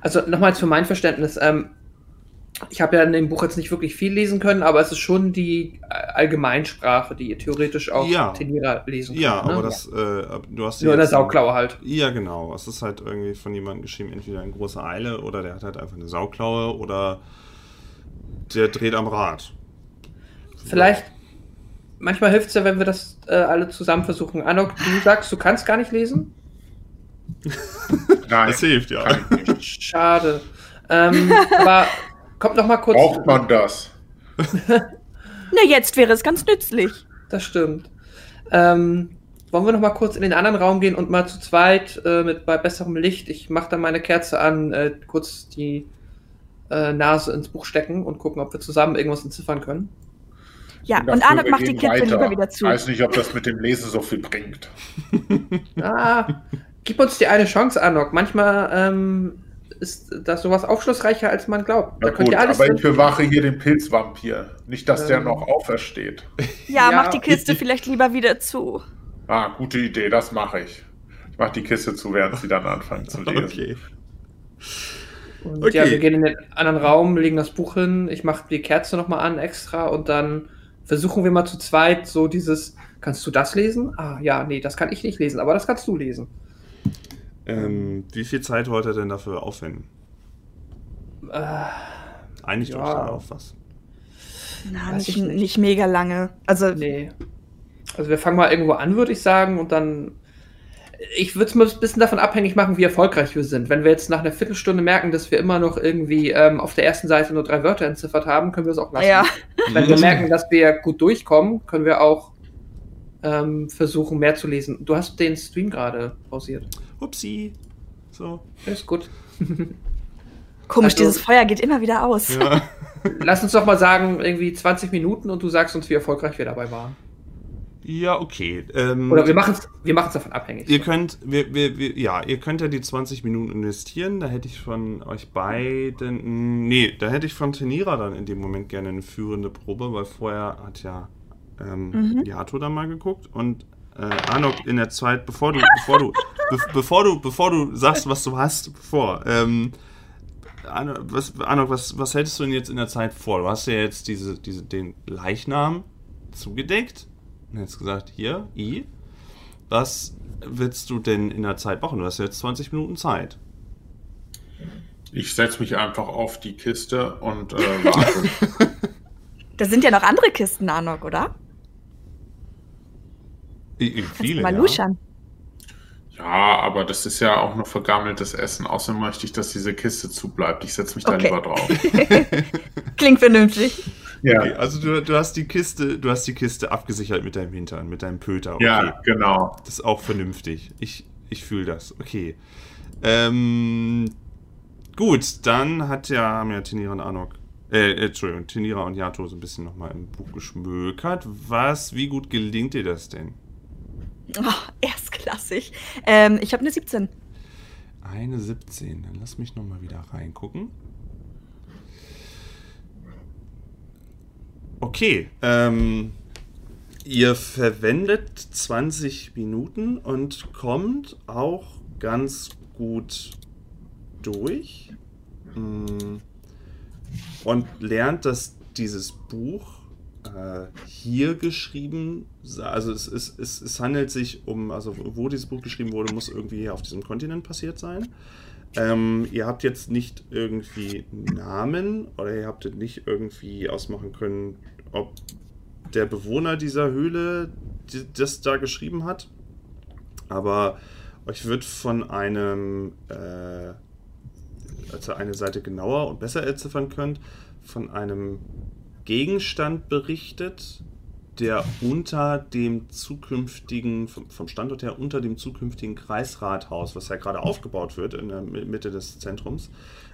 also nochmals für mein Verständnis, ähm, ich habe ja in dem Buch jetzt nicht wirklich viel lesen können, aber es ist schon die äh, Allgemeinsprache, die ihr theoretisch auch Ja. Tenira lesen Ja, könnt, ne? aber das, äh, du hast Nur in der Sauklaue halt. Ja, genau. Es ist halt irgendwie von jemandem geschrieben, entweder in großer Eile oder der hat halt einfach eine Sauklaue oder der dreht am Rad. Vielleicht, manchmal hilft es ja, wenn wir das äh, alle zusammen versuchen. Anok, du sagst, du kannst gar nicht lesen? Nein, Das hilft, ja. kann. Schade. Ähm, aber kommt noch mal kurz. Braucht man das? Na, jetzt wäre es ganz nützlich. Das stimmt. Ähm, wollen wir noch mal kurz in den anderen Raum gehen und mal zu zweit äh, mit bei besserem Licht, ich mache dann meine Kerze an, äh, kurz die äh, Nase ins Buch stecken und gucken, ob wir zusammen irgendwas entziffern können. Ja, und Arnott wir macht die weiter. lieber wieder zu. Weiß nicht, ob das mit dem Lesen so viel bringt. Ah, gib uns die eine Chance, Anok. Manchmal ähm, ist das sowas aufschlussreicher, als man glaubt. Da könnt gut, ihr alles aber ich bewache hier den Pilzvampir. Nicht, dass der Ähm. noch aufersteht. Ja, Ja. mach die Kiste vielleicht lieber wieder zu. Ah, gute Idee, das mache ich. Ich mache die Kiste zu, während sie dann anfangen zu lesen. Okay. Und Okay. ja, wir gehen in den anderen Raum, legen das Buch hin, ich mache die Kerze nochmal an extra und dann versuchen wir mal zu zweit so dieses, kannst du das lesen? Ah, ja, nee, das kann ich nicht lesen, aber das kannst du lesen. Ähm, wie viel Zeit wollt ihr denn dafür aufwenden? Äh, Einigt Ja. euch da auf was. Na, nicht, ich nicht. nicht mega lange. Also, nee. Also wir fangen mal irgendwo an, würde ich sagen, und dann. Ich würde es mal ein bisschen davon abhängig machen, wie erfolgreich wir sind. Wenn wir jetzt nach einer Viertelstunde merken, dass wir immer noch irgendwie ähm, auf der ersten Seite nur drei Wörter entziffert haben, können wir es auch lassen. ja. Wenn wir merken, dass wir gut durchkommen, können wir auch ähm, versuchen, mehr zu lesen. Du hast den Stream gerade pausiert. Upsi. So. Ist gut. Komisch, Also- dieses Feuer geht immer wieder aus. Ja. Lass uns doch mal sagen, irgendwie 20 Minuten und du sagst uns, wie erfolgreich wir dabei waren. ja, okay. Ähm, Oder wir machen es wir machen's davon abhängig. Ihr könnt, wir, wir, wir, ja, ihr könnt ja die 20 Minuten investieren. Da hätte ich von euch beiden, nee, da hätte ich von Tenira dann in dem Moment gerne eine führende Probe, weil vorher hat ja ähm, Mhm. Yato da mal geguckt und äh, Arnok in der Zeit, bevor du, bevor du, be bevor du, bevor du sagst, was du hast, bevor, ähm, Arno, was, Arnok, was, was hältst du denn jetzt in der Zeit vor? Du hast ja jetzt diese, diese, den Leichnam zugedeckt und jetzt gesagt, hier, I, was willst du denn in der Zeit machen? Du hast jetzt 20 Minuten Zeit. Ich setze mich einfach auf die Kiste und äh, warte. Da sind ja noch andere Kisten, Anok, oder? Kannst Viele, mal ja. luschern. ja, aber das ist ja auch noch vergammeltes Essen. Außerdem möchte ich, dass diese Kiste zubleibt. Ich setze mich da Okay. lieber drauf. Klingt vernünftig. Ja. Okay, also du, du hast die Kiste, du hast die Kiste abgesichert mit deinem Hintern, mit deinem Pöter. Okay. Ja, genau. Das ist auch vernünftig. Ich, ich fühle das. Okay. Ähm, gut, dann hat ja, haben ja Tinira und Anok, äh, äh, Entschuldigung, Tinira und Yato so ein bisschen nochmal im Buch geschmökert. Was, wie gut gelingt dir das denn? Oh, erstklassig. Ähm, ich habe eine 17. Eine 17. Dann lass mich nochmal wieder reingucken. Okay, ähm, ihr verwendet 20 Minuten und kommt auch ganz gut durch mm, und lernt, dass dieses Buch hier geschrieben, also es, es, es, es handelt sich um, also wo dieses Buch geschrieben wurde, muss irgendwie hier auf diesem Kontinent passiert sein. Ähm, ihr habt jetzt nicht irgendwie Namen oder ihr habt nicht irgendwie ausmachen können, ob der Bewohner dieser Höhle das da geschrieben hat. Aber euch wird von einem, äh, als ihr eine Seite genauer und besser entziffern könnt, von einem Gegenstand berichtet, der unter dem zukünftigen, vom Standort her unter dem zukünftigen Kreisrathaus, was ja gerade aufgebaut wird in der Mitte des Zentrums,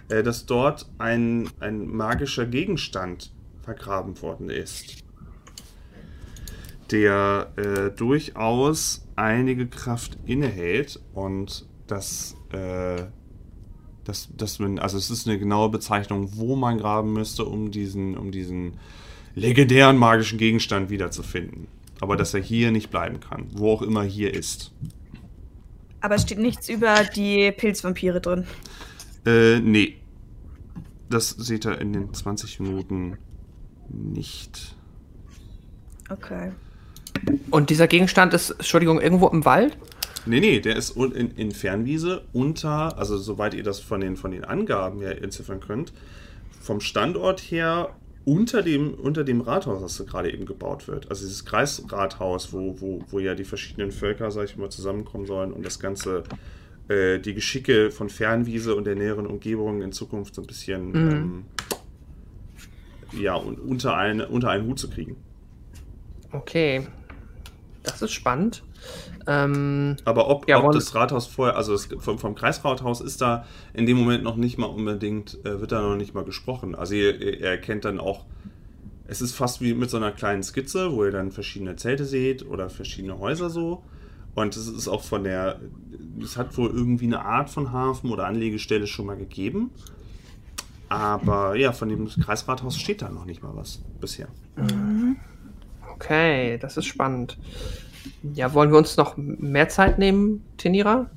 äh, dass dort ein, ein magischer Gegenstand vergraben worden ist, der äh, durchaus einige Kraft innehält und das, äh, das, das man, also es ist eine genaue Bezeichnung, wo man graben müsste, um diesen, um diesen legendären magischen Gegenstand wiederzufinden. Aber dass er hier nicht bleiben kann, wo auch immer hier ist. Aber es steht nichts über die Pilzvampire drin. Äh, nee. Das seht ihr in den 20 Minuten nicht. Okay. Und dieser Gegenstand ist, Entschuldigung, irgendwo im Wald? Nee, nee, der ist in, in Fernwiese unter, also soweit ihr das von den, von den Angaben her entziffern könnt, vom Standort her unter dem, unter dem Rathaus, das gerade eben gebaut wird. Also dieses Kreisrathaus, wo, wo, wo ja die verschiedenen Völker, sag ich mal, zusammenkommen sollen und das Ganze, äh, die Geschicke von Fernwiese und der näheren Umgebung in Zukunft so ein bisschen mhm. ähm, ja, unter, eine, unter einen Hut zu kriegen. Okay. Das ist spannend. Ähm, Aber ob, ja, ob das Rathaus vorher, also das, vom, vom, Kreisrathaus ist da in dem Moment noch nicht mal unbedingt, äh, wird da noch nicht mal gesprochen. Also ihr, ihr erkennt dann auch, es ist fast wie mit so einer kleinen Skizze, wo ihr dann verschiedene Zelte seht oder verschiedene Häuser so. Und es ist auch von der, es hat wohl irgendwie eine Art von Hafen oder Anlegestelle schon mal gegeben. Aber ja, von dem Kreisrathaus steht da noch nicht mal was bisher. Mhm. Okay, das ist spannend. Ja, wollen wir uns noch mehr Zeit nehmen, Tenira?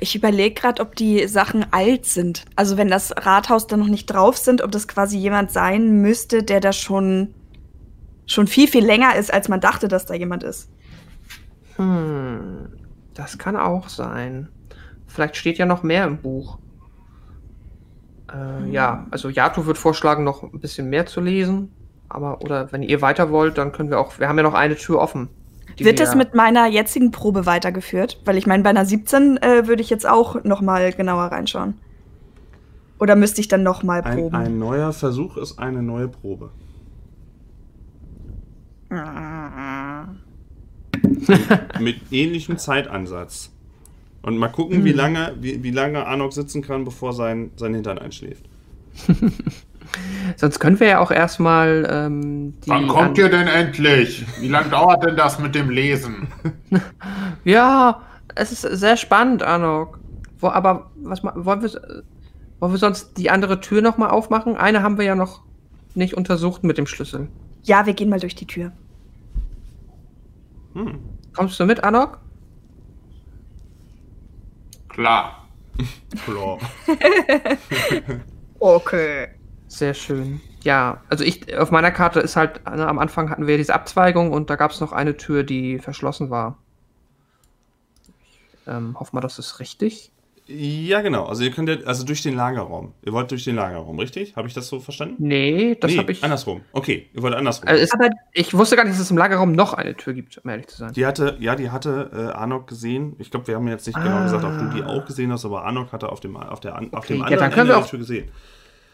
Ich überlege gerade, ob die Sachen alt sind. Also wenn das Rathaus da noch nicht drauf sind, ob das quasi jemand sein müsste, der da schon, schon viel, viel länger ist, als man dachte, dass da jemand ist. Hm, das kann auch sein. Vielleicht steht ja noch mehr im Buch. Äh, ja, also Yato wird vorschlagen, noch ein bisschen mehr zu lesen. Aber, oder wenn ihr weiter wollt, dann können wir auch, wir haben ja noch eine Tür offen. Wird das mit meiner jetzigen Probe weitergeführt? Weil ich meine, bei einer 17 äh, würde ich jetzt auch noch mal genauer reinschauen. Oder müsste ich dann noch mal proben? Ein, ein neuer Versuch ist eine neue Probe. mit ähnlichem Zeitansatz. Und mal gucken, wie hm. lange, wie, wie lange Anok sitzen kann, bevor sein, sein Hintern einschläft. Sonst können wir ja auch erstmal ähm, Wann kommt ihr denn endlich? Wie lange dauert denn das mit dem Lesen? ja, es ist sehr spannend, Anok. Wo, aber was wollen wir, wollen wir sonst die andere Tür nochmal aufmachen? Eine haben wir ja noch nicht untersucht mit dem Schlüssel. Ja, wir gehen mal durch die Tür. Hm. Kommst du mit, Anok? Klar. Klar. okay. Sehr schön. Ja, also ich, auf meiner Karte ist halt, ne, am Anfang hatten wir diese Abzweigung und da gab es noch eine Tür, die verschlossen war. Ähm, hoffen wir, das ist richtig. Ja, genau. Also ihr könnt ja, also durch den Lagerraum. Ihr wollt durch den Lagerraum, richtig? Habe ich das so verstanden? Nee, das nee, habe ich. Andersrum. Okay, ihr wollt andersrum. Also aber ich wusste gar nicht, dass es im Lagerraum noch eine Tür gibt, um ehrlich zu sein. Die hatte, ja, die hatte äh, Arnok gesehen. Ich glaube, wir haben jetzt nicht genau ah. genau gesagt, ob du die auch gesehen hast, aber Arnok hatte auf dem, auf der, auf okay, dem anderen ja, dann können Ende wir auch, Tür gesehen.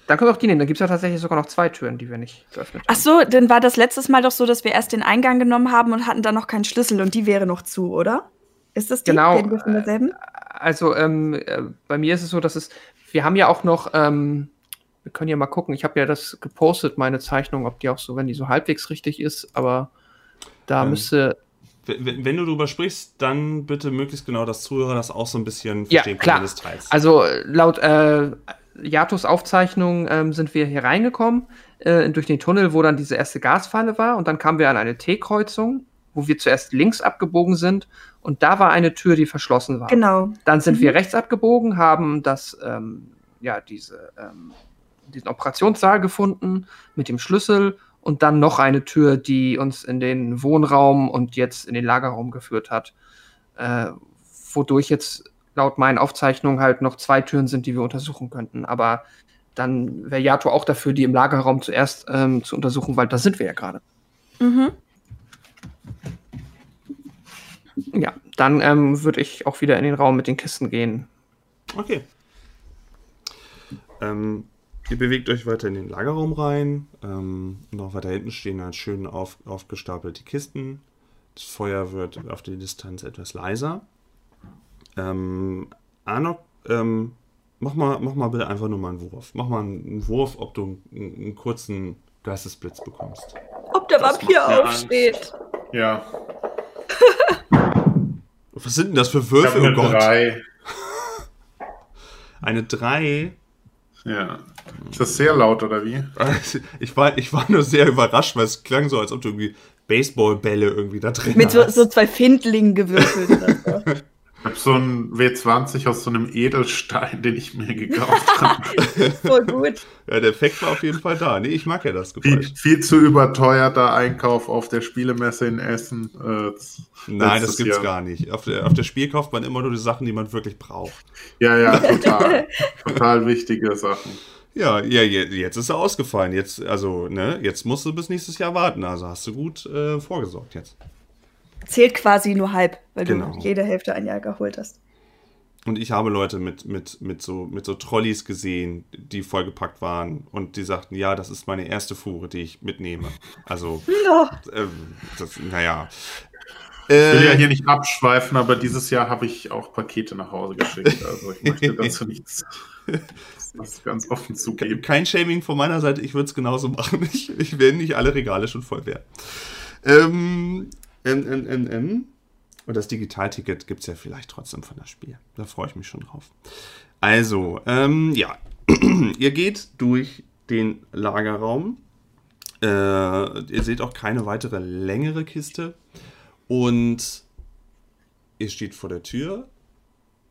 Dann können wir auch die nehmen. Dann gibt es ja tatsächlich sogar noch zwei Türen, die wir nicht geöffnet Ach haben. so, dann war das letztes Mal doch so, dass wir erst den Eingang genommen haben und hatten dann noch keinen Schlüssel und die wäre noch zu, oder? Ist das die? Genau, Reden wir von derselben? Also ähm, äh, bei mir ist es so, dass es, wir haben ja auch noch, ähm, wir können ja mal gucken, ich habe ja das gepostet, meine Zeichnung, ob die auch so, wenn die so halbwegs richtig ist, aber da Ähm, müsste, Wenn, du darüber sprichst, dann bitte möglichst genau, dass Zuhörer das auch so ein bisschen Ja, verstehen klar. du das teilst. also äh, laut äh, Jatos Aufzeichnung ähm, sind wir hier reingekommen, äh, durch den Tunnel, wo dann diese erste Gasfalle war und dann kamen wir an eine T-Kreuzung, wo wir zuerst links abgebogen sind und da war eine Tür, die verschlossen war. Genau. Dann sind Mhm. wir rechts abgebogen, haben das, ähm, ja, diese, ähm, diesen Operationssaal gefunden mit dem Schlüssel und dann noch eine Tür, die uns in den Wohnraum und jetzt in den Lagerraum geführt hat. Äh, wodurch jetzt laut meinen Aufzeichnungen halt noch zwei Türen sind, die wir untersuchen könnten. Aber dann wäre Yato auch dafür, die im Lagerraum zuerst ähm, zu untersuchen, weil da sind wir ja gerade. Mhm. Ja, dann ähm, würde ich auch wieder in den Raum mit den Kisten gehen. Okay. Ähm, ihr bewegt euch weiter in den Lagerraum rein. Ähm, noch weiter hinten stehen dann schön auf, aufgestapelte Kisten. Das Feuer wird auf die Distanz etwas leiser. Ähm, Arnok, ähm, mach, mal, mach mal bitte einfach nur mal einen Wurf. Mach mal einen Wurf, ob du einen, einen kurzen Geistesblitz bekommst. Ob der Das Vampir aufsteht. Ja. Was sind denn das für Ich Würfel? Oh eine Gott. drei. Eine 3. Ja. Ist das sehr laut oder wie? Ich war, ich war nur sehr überrascht, weil es klang so, als ob du irgendwie Baseballbälle irgendwie da drin Mit so, hast. so zwei Findlingen gewürfelt. Ich habe so einen W20 aus so einem Edelstein, den ich mir gekauft habe. Voll gut. Ja, der Effekt war auf jeden Fall da. Nee, ich mag ja das viel, Geräusch. viel zu überteuerter Einkauf auf der Spielemesse in Essen. Äh, Nein, das gibt's Jahr. gar nicht. Auf der, auf der Spiel kauft man immer nur die Sachen, die man wirklich braucht. Ja, ja, total. total wichtige Sachen. Ja, ja, je- jetzt ist er ausgefallen. Jetzt, also, ne, jetzt musst du bis nächstes Jahr warten. Also hast du gut äh, vorgesorgt jetzt. Zählt quasi nur halb, weil Genau. du jede Hälfte ein Jahr geholt hast. Und ich habe Leute mit, mit, mit, so, mit so Trolleys gesehen, die vollgepackt waren und die sagten, ja, das ist meine erste Fuhre, die ich mitnehme. Also, Ja. ähm, das, naja. Ich will ja Äh, hier nicht abschweifen, aber dieses Jahr habe ich auch Pakete nach Hause geschickt. Also ich möchte dazu nichts das ganz offen zugeben. kein Shaming von meiner Seite, ich würde es genauso machen. Ich, ich werde nicht alle Regale schon voll werden. Ähm, Und das Digitalticket gibt es ja vielleicht trotzdem von das Spiel. Da freue ich mich schon drauf. Also, ähm, ja. ihr geht durch den Lagerraum. Äh, ihr seht auch keine weitere längere Kiste. Und ihr steht vor der Tür,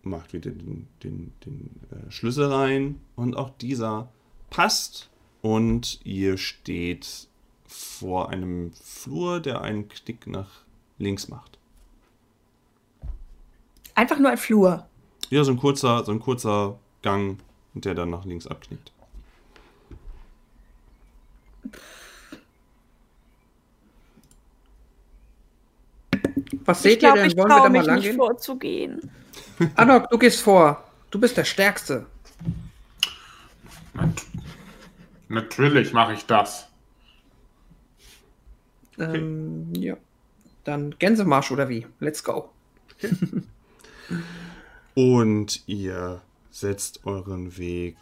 macht wieder den, den, den äh, Schlüssel rein. Und auch dieser passt. Und ihr steht vor einem Flur, der einen Knick nach links macht. Einfach nur ein Flur. Ja, so ein kurzer, so ein kurzer Gang, der dann nach links abknickt. Was Ich seht glaube, ihr denn? ich Wollen wir traue da mal mich lang gehen? vorzugehen. Anok, du gehst vor. Du bist der Stärkste. Nat Natürlich mache ich das. Ähm, ja. Dann Gänsemarsch oder wie? Let's go. Und ihr setzt euren Weg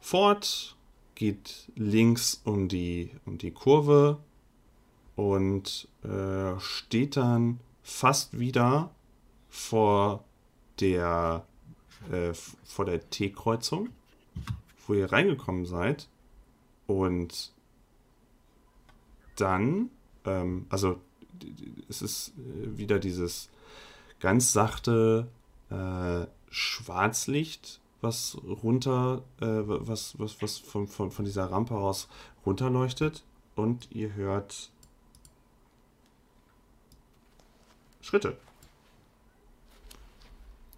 fort, geht links um die, um die Kurve und äh, steht dann fast wieder vor der, äh, vor der T-Kreuzung, wo ihr reingekommen seid. Und dann, ähm, also es ist äh, wieder dieses ganz sachte äh, Schwarzlicht, was runter, äh, was, was, was von, von, von dieser Rampe aus runterleuchtet. Und ihr hört Schritte.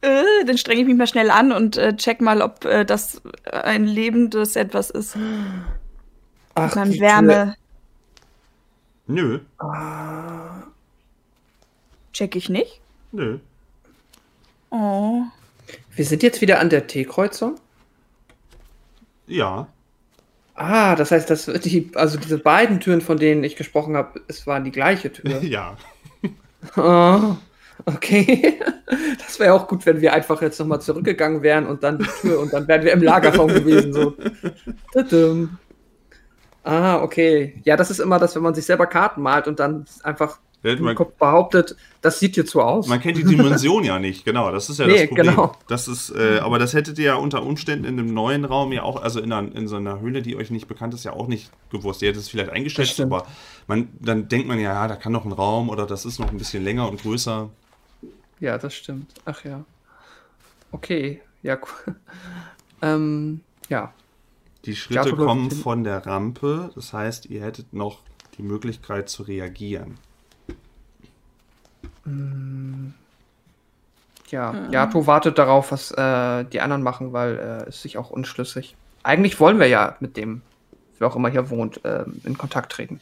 Äh, dann strenge ich mich mal schnell an und äh, check mal, ob äh, das ein lebendes etwas ist. Ach, Dann die Wärme Nö. Ah, check ich nicht. nö. Oh. wir sind jetzt wieder an der T-Kreuzung. Ja, Ah, das heißt, das die, also diese beiden Türen, von denen ich gesprochen habe, es waren die gleiche Tür. ja. Oh, okay. Das wäre auch gut, wenn wir einfach jetzt nochmal zurückgegangen wären und dann die Tür und dann wären wir im Lagerraum gewesen. So. Ah, okay. Ja, das ist immer das, wenn man sich selber Karten malt und dann einfach Ja, man, Kopf behauptet, das sieht jetzt so aus. man kennt die Dimension ja nicht, genau. Das ist ja Nee, das Problem. genau. Das ist, äh, aber das hättet ihr ja unter Umständen in einem neuen Raum ja auch, also in, einer, in so einer Höhle, die euch nicht bekannt ist, ja auch nicht gewusst. Ihr hättet es vielleicht eingeschätzt, aber man, dann denkt man ja, ja, da kann noch ein Raum oder das ist noch ein bisschen länger und größer. Ja, das stimmt. Ach ja. Okay, ja, cool. ähm, ja. Die Schritte läuft kommen von der Rampe, das heißt, ihr hättet noch die Möglichkeit zu reagieren. Ja, Yato wartet darauf, was äh, die anderen machen, weil er ist sich auch unschlüssig. Eigentlich wollen wir ja mit dem, wer auch immer hier wohnt, ähm, in Kontakt treten.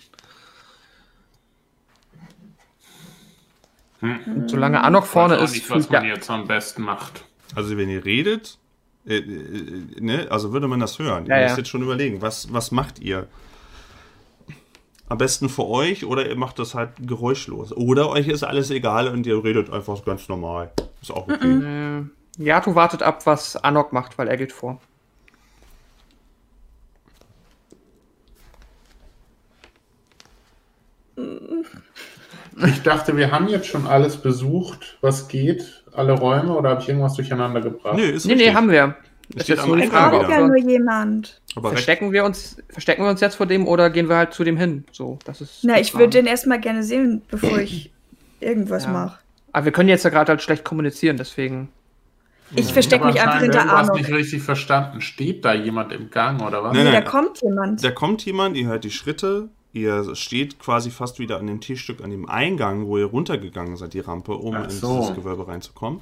Und solange Anok vorne Weiß auch ist, nicht, was man ja, jetzt am besten macht. Also wenn ihr redet, äh, äh, ne, also würde man das hören. Ja, ihr ja. müsst jetzt schon überlegen, was, was macht ihr? Am besten für euch oder ihr macht das halt geräuschlos. Oder euch ist alles egal und ihr redet einfach ganz normal. Ist auch okay. äh, Yato wartet ab, was Anok macht, weil er geht vor. Ich dachte, wir haben jetzt schon alles besucht, was geht, alle Räume, oder habe ich irgendwas durcheinander gebracht? Nö, ist Nee, nee, haben wir. Es Ist nur die Frage, ja nur jemand. Aber recht, verstecken wir uns, verstecken wir uns jetzt vor dem oder gehen wir halt zu dem hin? So, das ist. Na, ich würde den erstmal gerne sehen, bevor ich irgendwas Ja. mache. Aber wir können jetzt ja gerade halt schlecht kommunizieren, deswegen. Ich verstecke mich einfach hinter Arno. nicht richtig verstanden. Steht da jemand im Gang oder was? Nein, Nee, nein. da kommt jemand. da kommt jemand, ihr hört die Schritte, ihr steht quasi fast wieder an dem Tischstück, an dem Eingang, wo ihr runtergegangen seid, die Rampe, um Ach in so. dieses Gewölbe reinzukommen.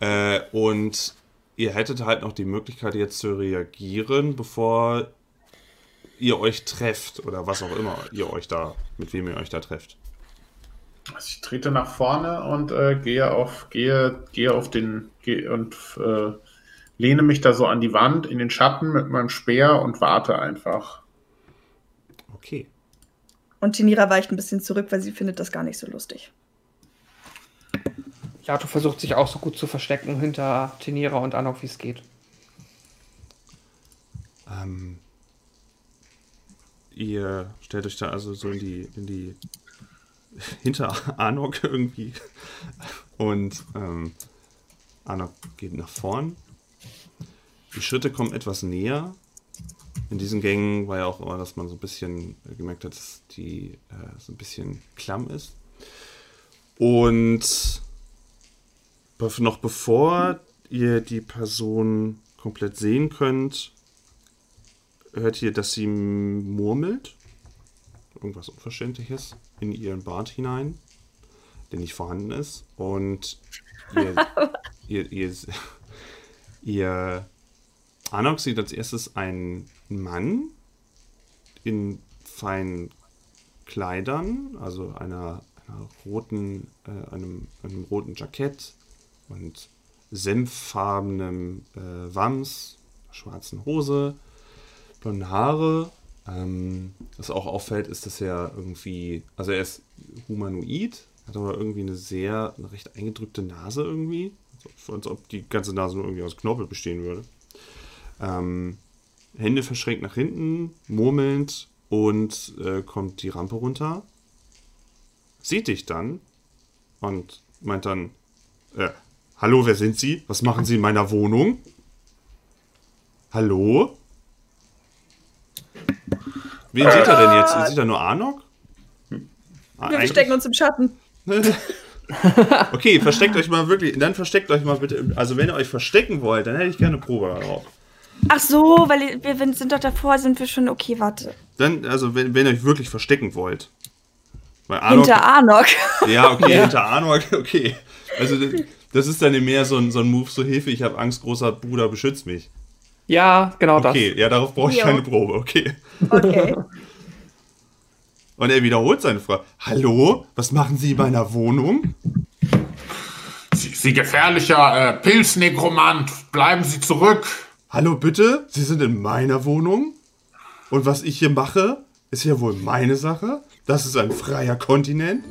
Äh, und ihr hättet halt noch die Möglichkeit jetzt zu reagieren, bevor ihr euch trefft oder was auch immer ihr euch da, mit wem ihr euch da trefft. Also ich trete nach vorne und äh, gehe auf, gehe, gehe auf den gehe und äh, lehne mich da so an die Wand in den Schatten mit meinem Speer und warte einfach. Okay. Und Tinira weicht ein bisschen zurück, weil sie findet das gar nicht so lustig. Yato versucht sich auch so gut zu verstecken hinter Tenira und Anok, wie es geht. Ähm, ihr stellt euch da also so in die, in die hinter Anok irgendwie. Und ähm, Anok geht nach vorn. Die Schritte kommen etwas näher. In diesen Gängen war ja auch immer, dass man so ein bisschen gemerkt hat, dass die äh, so ein bisschen klamm ist. Und noch bevor ihr die Person komplett sehen könnt, hört ihr, dass sie murmelt. Irgendwas Unverständliches in ihren Bart hinein, der nicht vorhanden ist. Und ihr, ihr, ihr, ihr Anok sieht als erstes einen Mann in feinen Kleidern, also einer, einer roten, äh, einem, einem roten Jackett und senffarbenem äh, Wams, schwarzen Hose, blonden Haare. Ähm, was auch auffällt, ist, dass er irgendwie, also er ist humanoid, hat aber irgendwie eine sehr, eine recht eingedrückte Nase irgendwie. So, als ob die ganze Nase nur irgendwie aus Knorpel bestehen würde. Ähm, Hände verschränkt nach hinten, murmelnd und äh, kommt die Rampe runter. Sieht dich dann und meint dann, äh, hallo, wer sind Sie? Was machen Sie in meiner Wohnung? Hallo? Wen sieht er denn jetzt? Sieht er nur Anok? Ah, Wir eigentlich- verstecken uns im Schatten. Okay, versteckt euch mal wirklich, dann versteckt euch mal bitte, also wenn ihr euch verstecken wollt, dann hätte ich gerne eine Probe darauf. Ach so, weil wir sind doch davor, sind wir schon. Okay, warte. Dann, also wenn, wenn ihr euch wirklich verstecken wollt. Weil Anok, Hinter Arnok. Ja, okay, hinter Anok, okay. Also das ist dann mehr so ein, so ein Move, so Hilfe, ich habe Angst, großer Bruder, beschützt mich. Ja, genau Okay, ja, darauf brauche ich Jo. keine Probe, okay. Okay. Und er wiederholt seine Frage. Hallo, was machen Sie in meiner Wohnung? Sie, Sie gefährlicher äh, Pilznegromant, bleiben Sie zurück. Hallo, bitte? Sie sind in meiner Wohnung? Und was ich hier mache, ist ja wohl meine Sache. Das ist ein freier Kontinent.